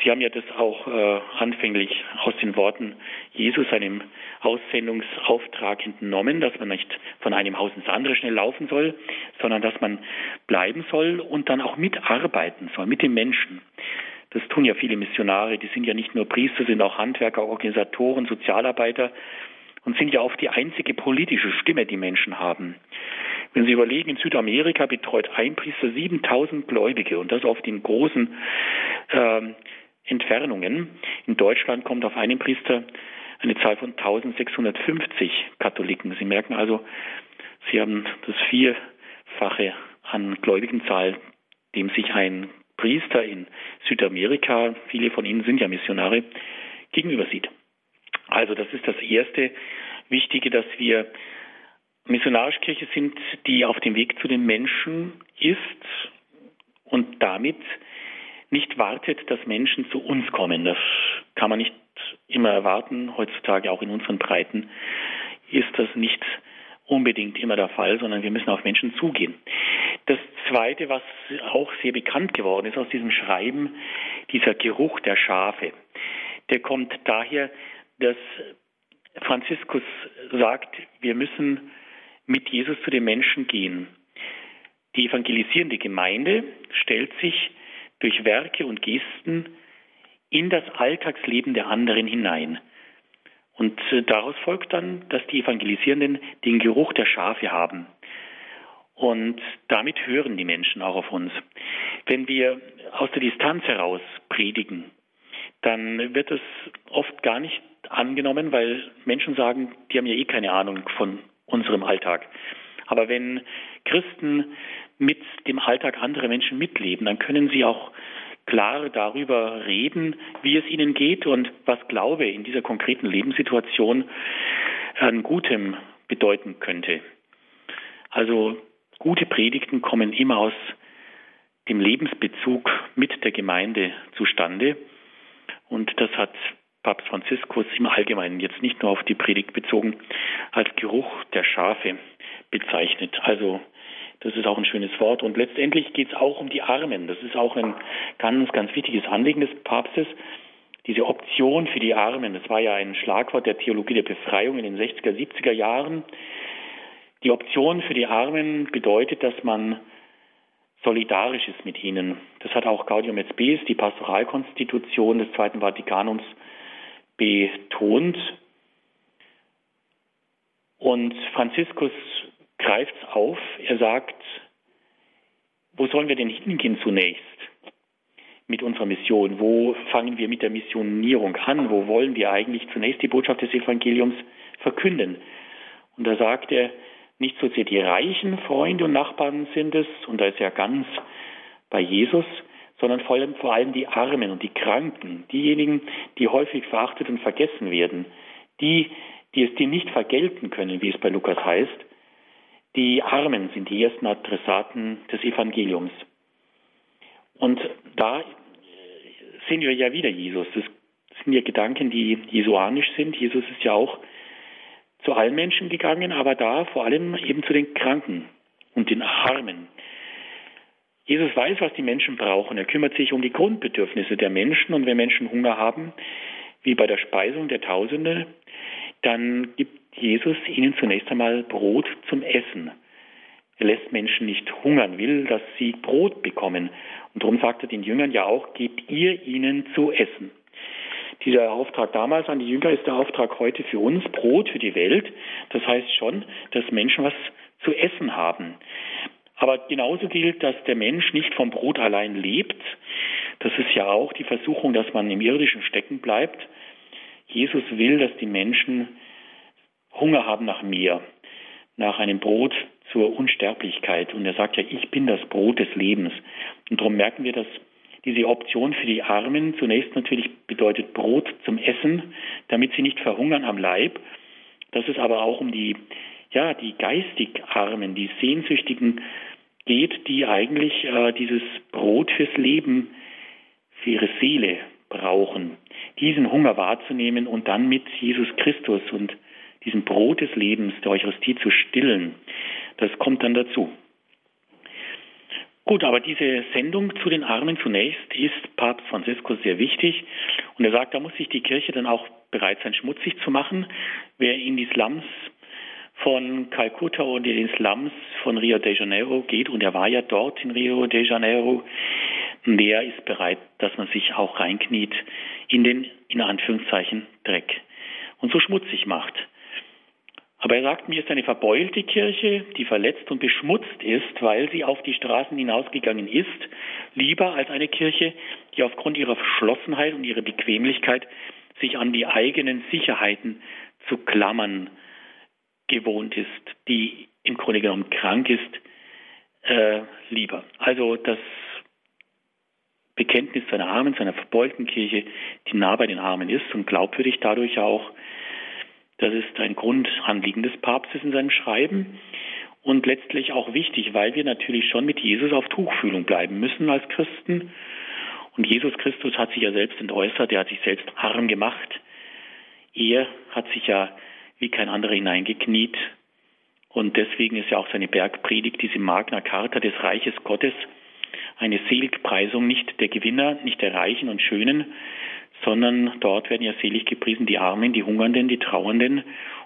Sie haben ja das auch äh, anfänglich aus den Worten Jesus, seinem Aussendungsauftrag entnommen, dass man nicht von einem Haus ins andere schnell laufen soll, sondern dass man bleiben soll und dann auch mitarbeiten soll mit den Menschen. Das tun ja viele Missionare, die sind ja nicht nur Priester, sind auch Handwerker, Organisatoren, Sozialarbeiter und sind ja oft die einzige politische Stimme, die Menschen haben. Wenn Sie überlegen, in Südamerika betreut ein Priester 7000 Gläubige und das oft in großen äh, Entfernungen. In Deutschland kommt auf einen Priester eine Zahl von 1650 Katholiken. Sie merken also, Sie haben das Vierfache an Gläubigenzahl, dem sich ein Priester in Südamerika, viele von ihnen sind ja Missionare, gegenüber sieht. Also das ist das erste Wichtige, dass wir Missionarischkirche sind, die auf dem Weg zu den Menschen ist und damit nicht wartet, dass Menschen zu uns kommen. Das kann man nicht immer erwarten. Heutzutage auch in unseren Breiten ist das nicht unbedingt immer der Fall, sondern wir müssen auf Menschen zugehen. Das Zweite, was auch sehr bekannt geworden ist aus diesem Schreiben, dieser Geruch der Schafe, der kommt daher, dass Franziskus sagt, wir müssen mit Jesus zu den Menschen gehen. Die evangelisierende Gemeinde stellt sich durch Werke und Gesten in das Alltagsleben der anderen hinein. Und äh, daraus folgt dann, dass die Evangelisierenden den Geruch der Schafe haben. Und damit hören die Menschen auch auf uns. Wenn wir aus der Distanz heraus predigen, dann wird es oft gar nicht angenommen, weil Menschen sagen, die haben ja eh keine Ahnung von unserem Alltag. Aber wenn Christen mit dem Alltag anderer Menschen mitleben, dann können sie auch klar darüber reden, wie es ihnen geht und was Glaube in dieser konkreten Lebenssituation an Gutem bedeuten könnte. Also gute Predigten kommen immer aus dem Lebensbezug mit der Gemeinde zustande. Und das hat Papst Franziskus im Allgemeinen jetzt nicht nur auf die Predigt bezogen, als Geruch der Schafe bezeichnet. Also das ist auch ein schönes Wort. Und letztendlich geht es auch um die Armen. Das ist auch ein ganz, ganz wichtiges Anliegen des Papstes. Diese Option für die Armen, das war ja ein Schlagwort der Theologie der Befreiung in den 60er, 70er Jahren. Die Option für die Armen bedeutet, dass man solidarisch ist mit ihnen. Das hat auch Gaudium et Spes, die Pastoralkonstitution des Zweiten Vatikanums, betont. Und Franziskus greift es auf. Er sagt, wo sollen wir denn hingehen zunächst mit unserer Mission? Wo fangen wir mit der Missionierung an? Wo wollen wir eigentlich zunächst die Botschaft des Evangeliums verkünden? Und da sagt er, nicht so sehr die reichen Freunde und Nachbarn sind es, und da ist er ganz bei Jesus, sondern vor allem, vor allem die Armen und die Kranken, diejenigen, die häufig verachtet und vergessen werden, die, die es dir nicht vergelten können, wie es bei Lukas heißt, die Armen sind die ersten Adressaten des Evangeliums. Und da sehen wir ja wieder Jesus. Das sind ja Gedanken, die jesuanisch sind. Jesus ist ja auch zu allen Menschen gegangen, aber da vor allem eben zu den Kranken und den Armen. Jesus weiß, was die Menschen brauchen. Er kümmert sich um die Grundbedürfnisse der Menschen und wenn Menschen Hunger haben, wie bei der Speisung der Tausende, dann gibt Jesus ihnen zunächst einmal Brot zum Essen. Er lässt Menschen nicht hungern, will, dass sie Brot bekommen. Und darum sagt er den Jüngern ja auch, gebt ihr ihnen zu essen. Dieser Auftrag damals an die Jünger ist der Auftrag heute für uns, Brot für die Welt. Das heißt schon, dass Menschen was zu essen haben. Aber genauso gilt, dass der Mensch nicht vom Brot allein lebt. Das ist ja auch die Versuchung, dass man im Irdischen stecken bleibt. Jesus will, dass die Menschen Hunger haben nach mir, nach einem Brot zur Unsterblichkeit. Und er sagt ja, ich bin das Brot des Lebens. Und darum merken wir, dass diese Option für die Armen zunächst natürlich bedeutet Brot zum Essen, damit sie nicht verhungern am Leib. Dass es aber auch um die, ja, die geistig Armen, die Sehnsüchtigen geht, die eigentlich äh, dieses Brot fürs Leben, für ihre Seele brauchen. Diesen Hunger wahrzunehmen und dann mit Jesus Christus und diesem Brot des Lebens, der Eucharistie zu stillen. Das kommt dann dazu. Gut, aber diese Sendung zu den Armen zunächst ist Papst Franziskus sehr wichtig. Und er sagt, da muss sich die Kirche dann auch bereit sein, schmutzig zu machen. Wer in die Slums von Kalkutta und in den Slums von Rio de Janeiro geht, und er war ja dort in Rio de Janeiro, der ist bereit, dass man sich auch reinkniet in den, in Anführungszeichen, Dreck und so schmutzig macht. Aber er sagt, mir ist eine verbeulte Kirche, die verletzt und beschmutzt ist, weil sie auf die Straßen hinausgegangen ist, lieber als eine Kirche, die aufgrund ihrer Verschlossenheit und ihrer Bequemlichkeit sich an die eigenen Sicherheiten zu klammern gewohnt ist, die im Grunde genommen krank ist, äh, lieber. Also das Bekenntnis zu einer armen, zu einer verbeulten Kirche, die nah bei den Armen ist und glaubwürdig dadurch auch, das ist ein Grundanliegen des Papstes in seinem Schreiben und letztlich auch wichtig, weil wir natürlich schon mit Jesus auf Tuchfühlung bleiben müssen als Christen. Und Jesus Christus hat sich ja selbst entäußert, er hat sich selbst arm gemacht. Er hat sich ja wie kein anderer hineingekniet. Und deswegen ist ja auch seine Bergpredigt, diese Magna Carta des Reiches Gottes, eine Seligpreisung nicht der Gewinner, nicht der Reichen und Schönen, sondern dort werden ja selig gepriesen die Armen, die Hungernden, die Trauernden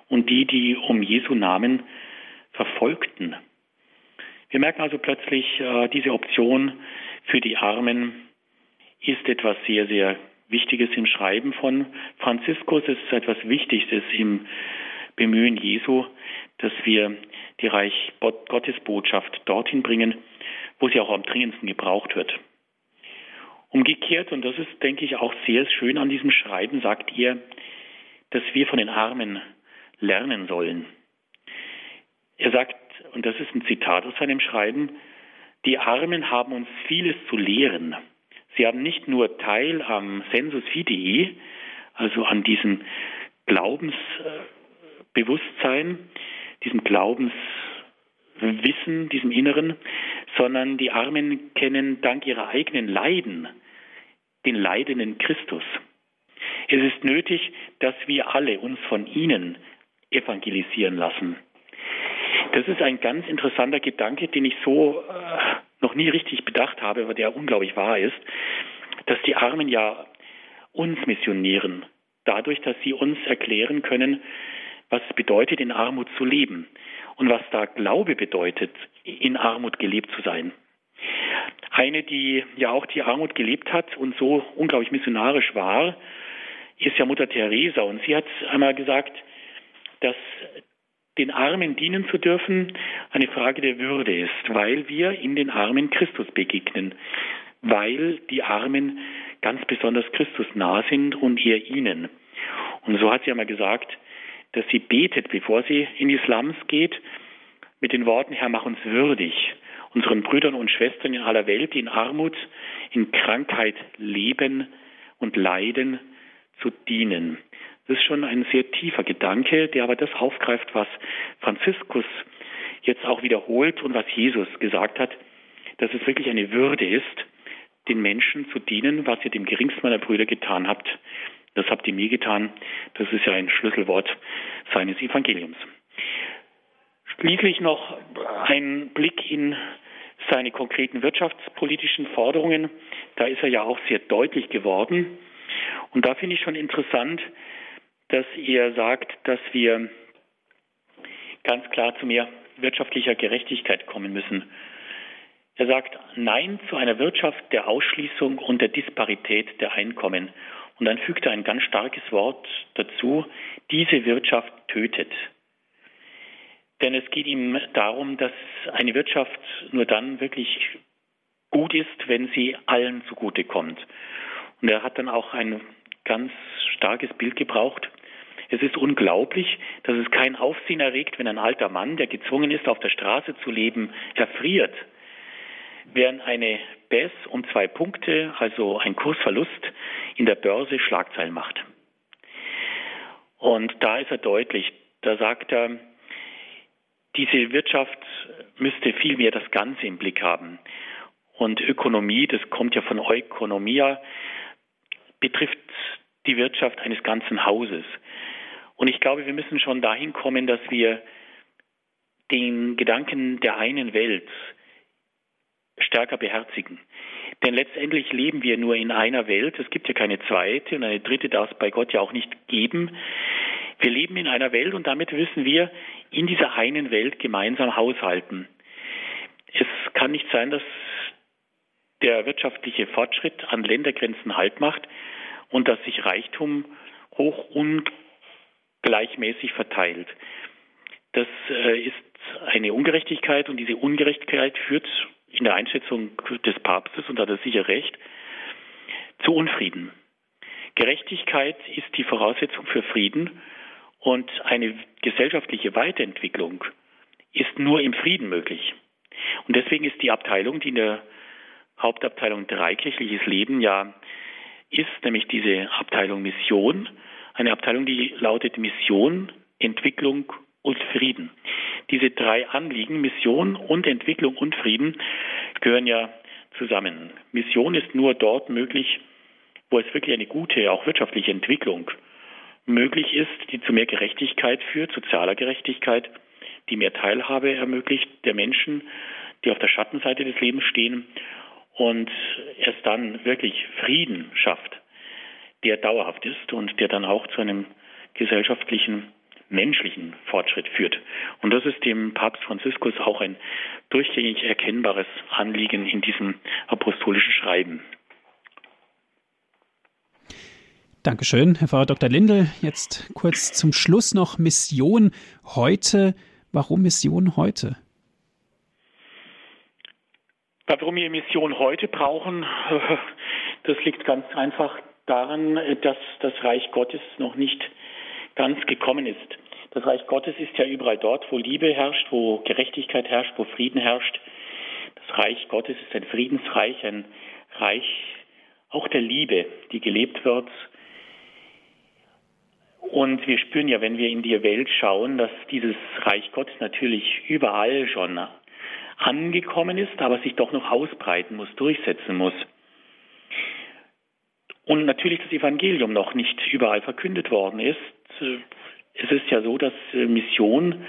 und die, die um Jesu Namen verfolgten. Wir merken also plötzlich, äh, diese Option für die Armen ist etwas sehr, sehr Wichtiges im Schreiben von Franziskus. Es ist etwas Wichtigstes im Bemühen Jesu, dass wir die Reich Gottes Botschaft dorthin bringen, wo sie auch am dringendsten gebraucht wird. Umgekehrt, und das ist, denke ich, auch sehr schön an diesem Schreiben, sagt ihr, dass wir von den Armen lernen sollen. Er sagt, und das ist ein Zitat aus seinem Schreiben, die Armen haben uns vieles zu lehren. Sie haben nicht nur Teil am Sensus Fidei, also an diesem Glaubensbewusstsein, diesem Glaubenswissen, diesem Inneren, sondern die Armen kennen dank ihrer eigenen Leiden den leidenden Christus. Es ist nötig, dass wir alle uns von ihnen evangelisieren lassen. Das ist ein ganz interessanter Gedanke, den ich so äh, noch nie richtig bedacht habe, aber der unglaublich wahr ist, dass die Armen ja uns missionieren, dadurch, dass sie uns erklären können, was es bedeutet, in Armut zu leben und was da Glaube bedeutet, in Armut gelebt zu sein. Eine, die ja auch die Armut gelebt hat und so unglaublich missionarisch war, ist ja Mutter Teresa. Und sie hat einmal gesagt, dass den Armen dienen zu dürfen eine Frage der Würde ist, weil wir in den Armen Christus begegnen, weil die Armen ganz besonders Christus nah sind und er ihnen. Und so hat sie einmal gesagt, dass sie betet, bevor sie in die Slums geht, mit den Worten, Herr, mach uns würdig, unseren Brüdern und Schwestern in aller Welt, die in Armut, in Krankheit leben und leiden, zu dienen. Das ist schon ein sehr tiefer Gedanke, der aber das aufgreift, was Franziskus jetzt auch wiederholt und was Jesus gesagt hat, dass es wirklich eine Würde ist, den Menschen zu dienen, was ihr dem geringsten meiner Brüder getan habt. Das habt ihr mir getan. Das ist ja ein Schlüsselwort seines Evangeliums. Schließlich noch ein Blick in seine konkreten wirtschaftspolitischen Forderungen. Da ist er ja auch sehr deutlich geworden. Und da finde ich schon interessant, dass er sagt, dass wir ganz klar zu mehr wirtschaftlicher Gerechtigkeit kommen müssen. Er sagt Nein zu einer Wirtschaft der Ausschließung und der Disparität der Einkommen. Und dann fügt er ein ganz starkes Wort dazu, diese Wirtschaft tötet. Denn es geht ihm darum, dass eine Wirtschaft nur dann wirklich gut ist, wenn sie allen zugutekommt. Und er hat dann auch ein ganz starkes Bild gebraucht. Es ist unglaublich, dass es kein Aufsehen erregt, wenn ein alter Mann, der gezwungen ist, auf der Straße zu leben, erfriert, während eine BES um zwei Punkte, also ein Kursverlust, in der Börse Schlagzeilen macht. Und da ist er deutlich. Da sagt er, diese Wirtschaft müsste vielmehr das Ganze im Blick haben. Und Ökonomie, das kommt ja von Ökonomia, betrifft die Wirtschaft eines ganzen Hauses. Und ich glaube, wir müssen schon dahin kommen, dass wir den Gedanken der einen Welt stärker beherzigen. Denn letztendlich leben wir nur in einer Welt. Es gibt ja keine zweite und eine dritte darf es bei Gott ja auch nicht geben. Wir leben in einer Welt und damit müssen wir in dieser einen Welt gemeinsam haushalten. Es kann nicht sein, dass der wirtschaftliche Fortschritt an Ländergrenzen Halt macht und dass sich Reichtum hoch ungleichmäßig verteilt. Das äh, ist eine Ungerechtigkeit und diese Ungerechtigkeit führt in der Einschätzung des Papstes, und da hat er sicher recht, zu Unfrieden. Gerechtigkeit ist die Voraussetzung für Frieden und eine gesellschaftliche Weiterentwicklung ist nur im Frieden möglich. Und deswegen ist die Abteilung, die in der Hauptabteilung drei kirchliches Leben ja ist, nämlich diese Abteilung Mission, eine Abteilung, die lautet Mission, Entwicklung und Frieden. Diese drei Anliegen, Mission und Entwicklung und Frieden, gehören ja zusammen. Mission ist nur dort möglich, wo es wirklich eine gute, auch wirtschaftliche Entwicklung möglich ist, die zu mehr Gerechtigkeit führt, sozialer Gerechtigkeit, die mehr Teilhabe ermöglicht der Menschen, die auf der Schattenseite des Lebens stehen und erst dann wirklich Frieden schafft, der dauerhaft ist und der dann auch zu einem gesellschaftlichen, menschlichen Fortschritt führt. Und das ist dem Papst Franziskus auch ein durchgängig erkennbares Anliegen in diesem apostolischen Schreiben.
Dankeschön, Herr Pfarrer Dr. Lindel. Jetzt kurz zum Schluss noch Mission heute. Warum Mission heute?
Warum wir Mission heute brauchen, das liegt ganz einfach daran, dass das Reich Gottes noch nicht ganz gekommen ist. Das Reich Gottes ist ja überall dort, wo Liebe herrscht, wo Gerechtigkeit herrscht, wo Frieden herrscht. Das Reich Gottes ist ein Friedensreich, ein Reich auch der Liebe, die gelebt wird. Und wir spüren ja, wenn wir in die Welt schauen, dass dieses Reich Gottes natürlich überall schon angekommen ist, aber sich doch noch ausbreiten muss, durchsetzen muss. Und natürlich das Evangelium noch nicht überall verkündet worden ist. Es ist ja so, dass Mission,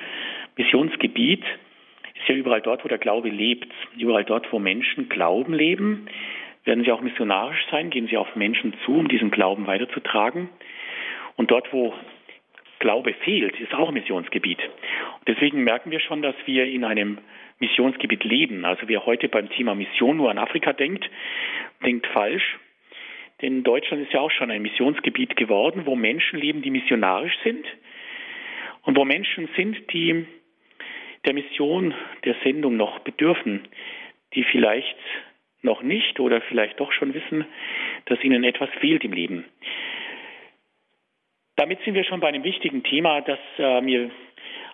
Missionsgebiet ist ja überall dort, wo der Glaube lebt. Überall dort, wo Menschen Glauben leben, werden sie auch missionarisch sein, gehen sie auf Menschen zu, um diesen Glauben weiterzutragen. Und dort, wo Glaube fehlt, ist auch Missionsgebiet. Und deswegen merken wir schon, dass wir in einem Missionsgebiet leben. Also wer heute beim Thema Mission nur an Afrika denkt, denkt falsch. Denn Deutschland ist ja auch schon ein Missionsgebiet geworden, wo Menschen leben, die missionarisch sind und wo Menschen sind, die der Mission, der Sendung noch bedürfen, die vielleicht noch nicht oder vielleicht doch schon wissen, dass ihnen etwas fehlt im Leben. Damit sind wir schon bei einem wichtigen Thema, das äh, mir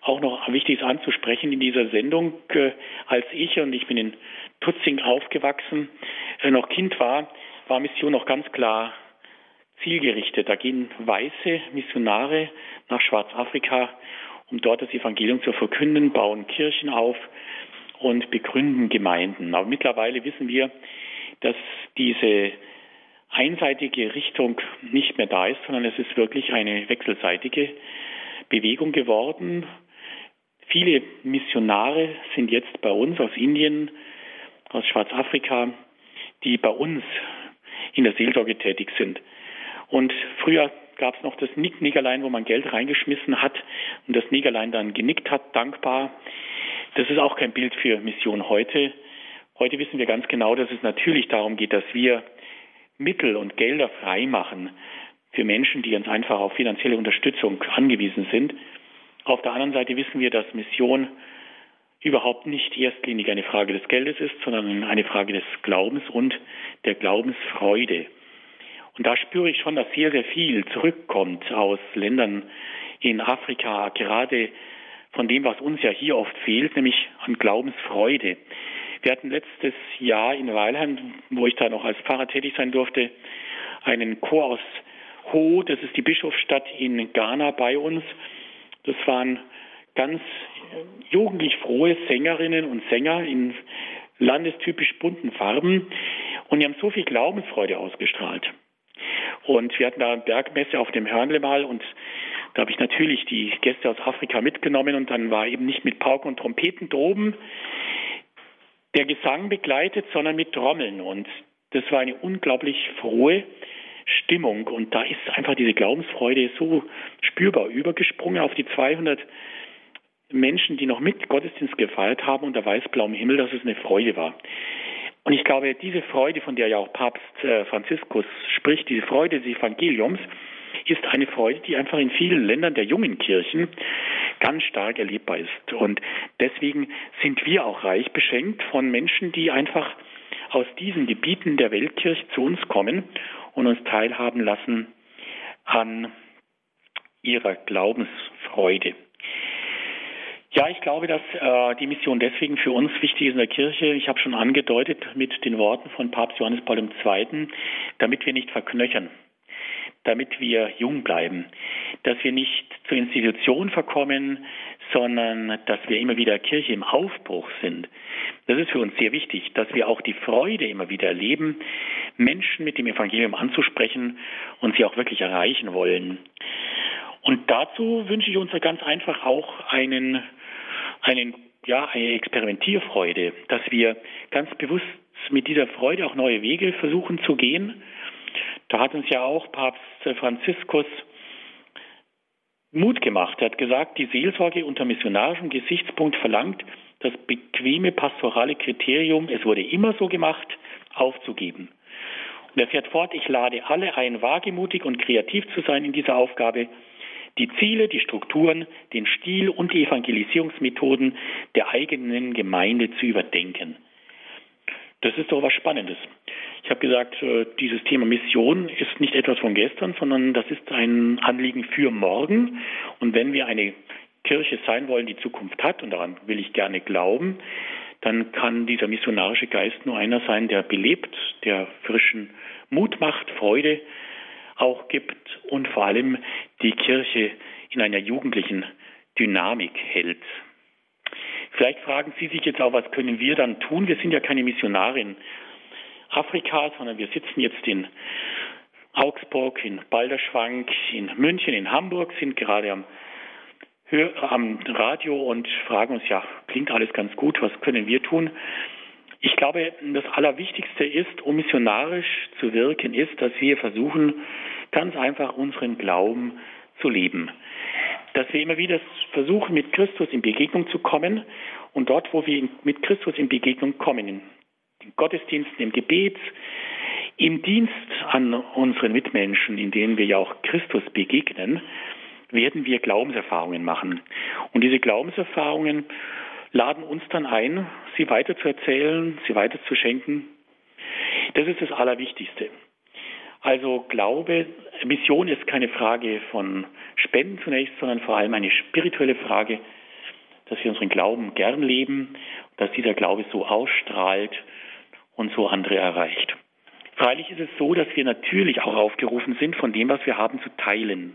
auch noch wichtig ist anzusprechen in dieser Sendung. Äh, als ich, und ich bin in Tutzing aufgewachsen, äh, noch Kind war, war Mission noch ganz klar zielgerichtet. Da gehen weiße Missionare nach Schwarzafrika, um dort das Evangelium zu verkünden, bauen Kirchen auf und begründen Gemeinden. Aber mittlerweile wissen wir, dass diese einseitige Richtung nicht mehr da ist, sondern es ist wirklich eine wechselseitige Bewegung geworden. Viele Missionare sind jetzt bei uns aus Indien, aus Schwarzafrika, die bei uns in der Seelsorge tätig sind. Und früher gab es noch das Nick-Negerlein, wo man Geld reingeschmissen hat und das Negerlein dann genickt hat, dankbar. Das ist auch kein Bild für Mission heute. Heute wissen wir ganz genau, dass es natürlich darum geht, dass wir Mittel und Gelder freimachen für Menschen, die ganz einfach auf finanzielle Unterstützung angewiesen sind. Auf der anderen Seite wissen wir, dass Mission überhaupt nicht erstlinig eine Frage des Geldes ist, sondern eine Frage des Glaubens und der Glaubensfreude. Und da spüre ich schon, dass sehr, sehr viel zurückkommt aus Ländern in Afrika, gerade von dem, was uns ja hier oft fehlt, nämlich an Glaubensfreude. Wir hatten letztes Jahr in Weilheim, wo ich da noch als Pfarrer tätig sein durfte, einen Chor aus Ho, das ist die Bischofsstadt in Ghana bei uns. Das waren ganz jugendlich frohe Sängerinnen und Sänger in landestypisch bunten Farben und die haben so viel Glaubensfreude ausgestrahlt. Und wir hatten da eine Bergmesse auf dem Hörnle mal und da habe ich natürlich die Gäste aus Afrika mitgenommen und dann war eben nicht mit Pauken und Trompeten droben der Gesang begleitet, sondern mit Trommeln. Und das war eine unglaublich frohe Stimmung. Und da ist einfach diese Glaubensfreude so spürbar übergesprungen auf die 200 Menschen, die noch mit Gottesdienst gefeiert haben unter weißblauem Himmel, dass es eine Freude war. Und ich glaube, diese Freude, von der ja auch Papst äh, Franziskus spricht, diese Freude des Evangeliums, ist eine Freude, die einfach in vielen Ländern der jungen Kirchen ganz stark erlebbar ist. Und deswegen sind wir auch reich beschenkt von Menschen, die einfach aus diesen Gebieten der Weltkirche zu uns kommen und uns teilhaben lassen an ihrer Glaubensfreude. Ja, ich glaube, dass äh, die Mission deswegen für uns wichtig ist in der Kirche. Ich habe schon angedeutet mit den Worten von Papst Johannes Paul II., damit wir nicht verknöchern, damit wir jung bleiben, dass wir nicht zur Institution verkommen, sondern dass wir immer wieder Kirche im Aufbruch sind. Das ist für uns sehr wichtig, dass wir auch die Freude immer wieder erleben, Menschen mit dem Evangelium anzusprechen und sie auch wirklich erreichen wollen. Und dazu wünsche ich uns ganz einfach auch einen einen, ja, eine Experimentierfreude, dass wir ganz bewusst mit dieser Freude auch neue Wege versuchen zu gehen. Da hat uns ja auch Papst Franziskus Mut gemacht. Er hat gesagt, die Seelsorge unter missionarischem Gesichtspunkt verlangt, das bequeme pastorale Kriterium, es wurde immer so gemacht, aufzugeben. Und er fährt fort, ich lade alle ein, wagemutig und kreativ zu sein in dieser Aufgabe, die Ziele, die Strukturen, den Stil und die Evangelisierungsmethoden der eigenen Gemeinde zu überdenken. Das ist doch was Spannendes. Ich habe gesagt, äh, dieses Thema Mission ist nicht etwas von gestern, sondern das ist ein Anliegen für morgen. Und wenn wir eine Kirche sein wollen, die Zukunft hat, und daran will ich gerne glauben, dann kann dieser missionarische Geist nur einer sein, der belebt, der frischen Mut macht, Freude auch gibt und vor allem die Kirche in einer jugendlichen Dynamik hält. Vielleicht fragen Sie sich jetzt auch, was können wir dann tun? Wir sind ja keine Missionare in Afrika, sondern wir sitzen jetzt in Augsburg, in Balderschwank, in München, in Hamburg, sind gerade am, am Radio und fragen uns, ja, klingt alles ganz gut, was können wir tun? Ich glaube, das Allerwichtigste ist, um missionarisch zu wirken, ist, dass wir versuchen, ganz einfach unseren Glauben zu leben. Dass wir immer wieder versuchen, mit Christus in Begegnung zu kommen und dort, wo wir mit Christus in Begegnung kommen, Gottesdiensten, im Gebet, im Dienst an unseren Mitmenschen, in denen wir ja auch Christus begegnen, werden wir Glaubenserfahrungen machen. Und diese Glaubenserfahrungen laden uns dann ein, sie weiter zu erzählen, sie weiter zu schenken. Das ist das Allerwichtigste. Also Glaube, Mission ist keine Frage von Spenden zunächst, sondern vor allem eine spirituelle Frage, dass wir unseren Glauben gern leben, dass dieser Glaube so ausstrahlt und so andere erreicht. Freilich ist es so, dass wir natürlich auch aufgerufen sind, von dem, was wir haben, zu teilen.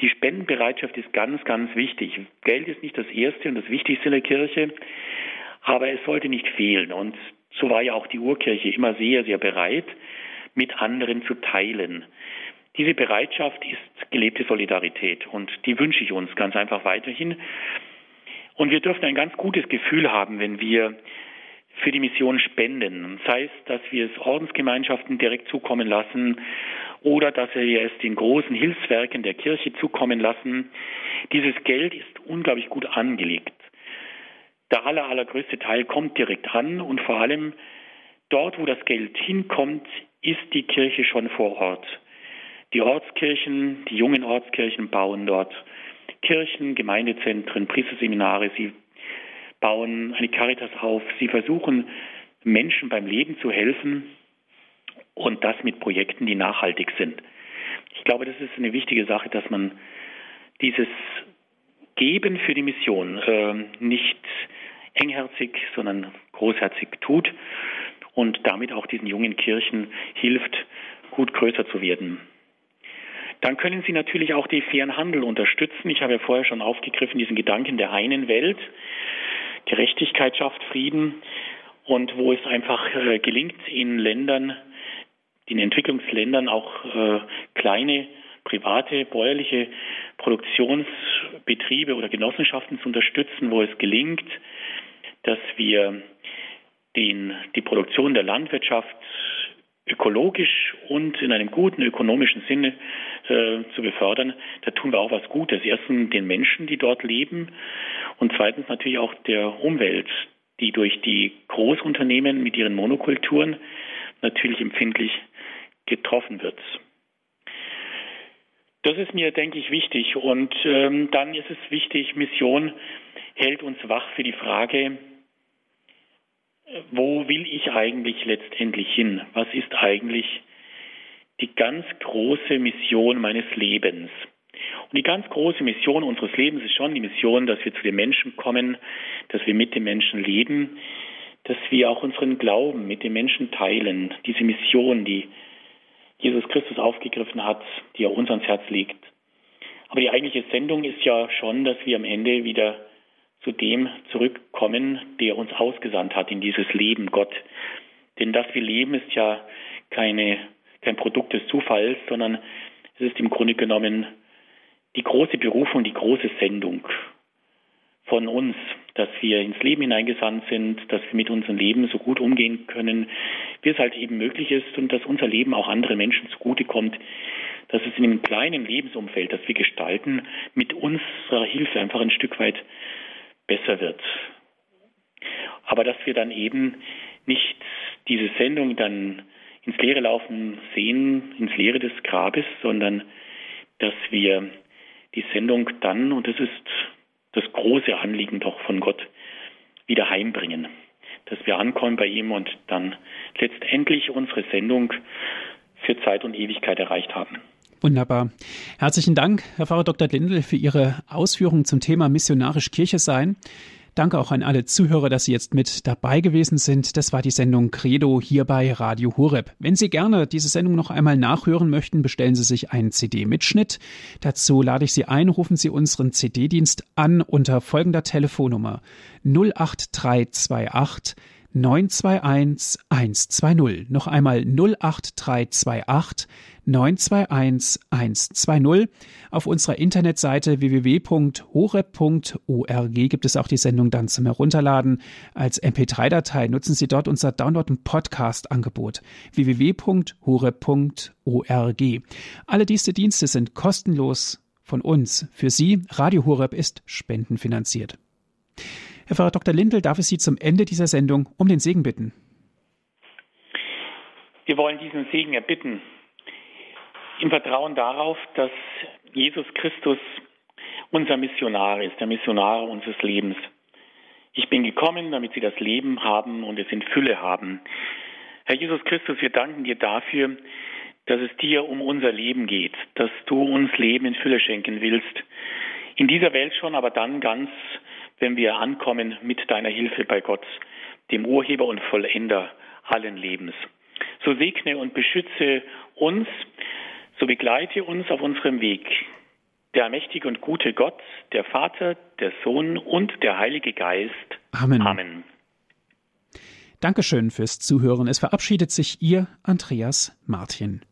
Die Spendenbereitschaft ist ganz, ganz wichtig. Geld ist nicht das Erste und das Wichtigste in der Kirche, aber es sollte nicht fehlen. Und so war ja auch die Urkirche immer sehr, sehr bereit, mit anderen zu teilen. Diese Bereitschaft ist gelebte Solidarität und die wünsche ich uns ganz einfach weiterhin. Und wir dürfen ein ganz gutes Gefühl haben, wenn wir für die Mission spenden. Sei es, dass wir es Ordensgemeinschaften direkt zukommen lassen oder dass wir es den großen Hilfswerken der Kirche zukommen lassen. Dieses Geld ist unglaublich gut angelegt. Der aller, allergrößte Teil kommt direkt an und vor allem dort, wo das Geld hinkommt, ist die Kirche schon vor Ort. Die Ortskirchen, die jungen Ortskirchen bauen dort Kirchen, Gemeindezentren, Priesterseminare. Sie bauen eine Caritas auf. Sie versuchen, Menschen beim Leben zu helfen und das mit Projekten, die nachhaltig sind. Ich glaube, das ist eine wichtige Sache, dass man dieses Geben für die Mission äh, nicht engherzig, sondern großherzig tut und damit auch diesen jungen Kirchen hilft, gut größer zu werden. Dann können Sie natürlich auch die fairen Handel unterstützen. Ich habe ja vorher schon aufgegriffen diesen Gedanken der einen Welt. Gerechtigkeit schafft Frieden. Und wo es einfach äh, gelingt, in Ländern, in Entwicklungsländern auch äh, kleine private bäuerliche Produktionsbetriebe oder Genossenschaften zu unterstützen, wo es gelingt, dass wir den, die Produktion der Landwirtschaft ökologisch und in einem guten ökonomischen Sinne äh, zu befördern, da tun wir auch was Gutes. Erstens den Menschen, die dort leben und zweitens natürlich auch der Umwelt, die durch die Großunternehmen mit ihren Monokulturen natürlich empfindlich getroffen wird. Das ist mir, denke ich, wichtig. Und ähm, dann ist es wichtig, Mission hält uns wach für die Frage, wo will ich eigentlich letztendlich hin? Was ist eigentlich die ganz große Mission meines Lebens? Und die ganz große Mission unseres Lebens ist schon die Mission, dass wir zu den Menschen kommen, dass wir mit den Menschen leben, dass wir auch unseren Glauben mit den Menschen teilen. Diese Mission, die Jesus Christus aufgegriffen hat, die er uns ans Herz legt. Aber die eigentliche Sendung ist ja schon, dass wir am Ende wieder zu dem zurückkommen, der uns ausgesandt hat in dieses Leben, Gott. Denn das wir leben ist ja keine, kein Produkt des Zufalls, sondern es ist im Grunde genommen die große Berufung, die große Sendung von uns, dass wir ins Leben hineingesandt sind, dass wir mit unserem Leben so gut umgehen können, wie es halt eben möglich ist und dass unser Leben auch anderen Menschen zugutekommt, dass es in einem kleinen Lebensumfeld, das wir gestalten, mit unserer Hilfe einfach ein Stück weit besser wird. Aber dass wir dann eben nicht diese Sendung dann ins Leere laufen sehen, ins Leere des Grabes, sondern dass wir die Sendung dann, und das ist das große Anliegen doch von Gott, wieder heimbringen. Dass wir ankommen bei ihm und dann letztendlich unsere Sendung für Zeit und Ewigkeit erreicht haben.
Wunderbar. Herzlichen Dank, Herr Pfarrer Dr. Lindel, für Ihre Ausführungen zum Thema missionarisch Kirche sein. Danke auch an alle Zuhörer, dass Sie jetzt mit dabei gewesen sind. Das war die Sendung Credo hier bei Radio Horeb. Wenn Sie gerne diese Sendung noch einmal nachhören möchten, bestellen Sie sich einen CD-Mitschnitt. Dazu lade ich Sie ein, rufen Sie unseren CD-Dienst an unter folgender Telefonnummer 08328 921 120. Noch einmal 08328 921 120. Auf unserer Internetseite www.horeb.org gibt es auch die Sendung dann zum Herunterladen. Als MP3-Datei nutzen Sie dort unser Download- und Podcast-Angebot www.horeb.org. Alle diese Dienste sind kostenlos von uns. Für Sie, Radio Horeb ist spendenfinanziert. Herr Pfarrer Dr. Lindel, darf ich Sie zum Ende dieser Sendung um den Segen bitten?
Wir wollen diesen Segen erbitten im Vertrauen darauf, dass Jesus Christus unser Missionar ist, der Missionar unseres Lebens. Ich bin gekommen, damit Sie das Leben haben und es in Fülle haben. Herr Jesus Christus, wir danken dir dafür, dass es dir um unser Leben geht, dass du uns Leben in Fülle schenken willst. In dieser Welt schon, aber dann ganz, wenn wir ankommen mit deiner Hilfe bei Gott, dem Urheber und Vollender allen Lebens. So segne und beschütze uns so begleite uns auf unserem Weg. Der mächtige und gute Gott, der Vater, der Sohn und der Heilige Geist.
Amen.
Amen.
Dankeschön fürs Zuhören. Es verabschiedet sich Ihr Andreas Martin.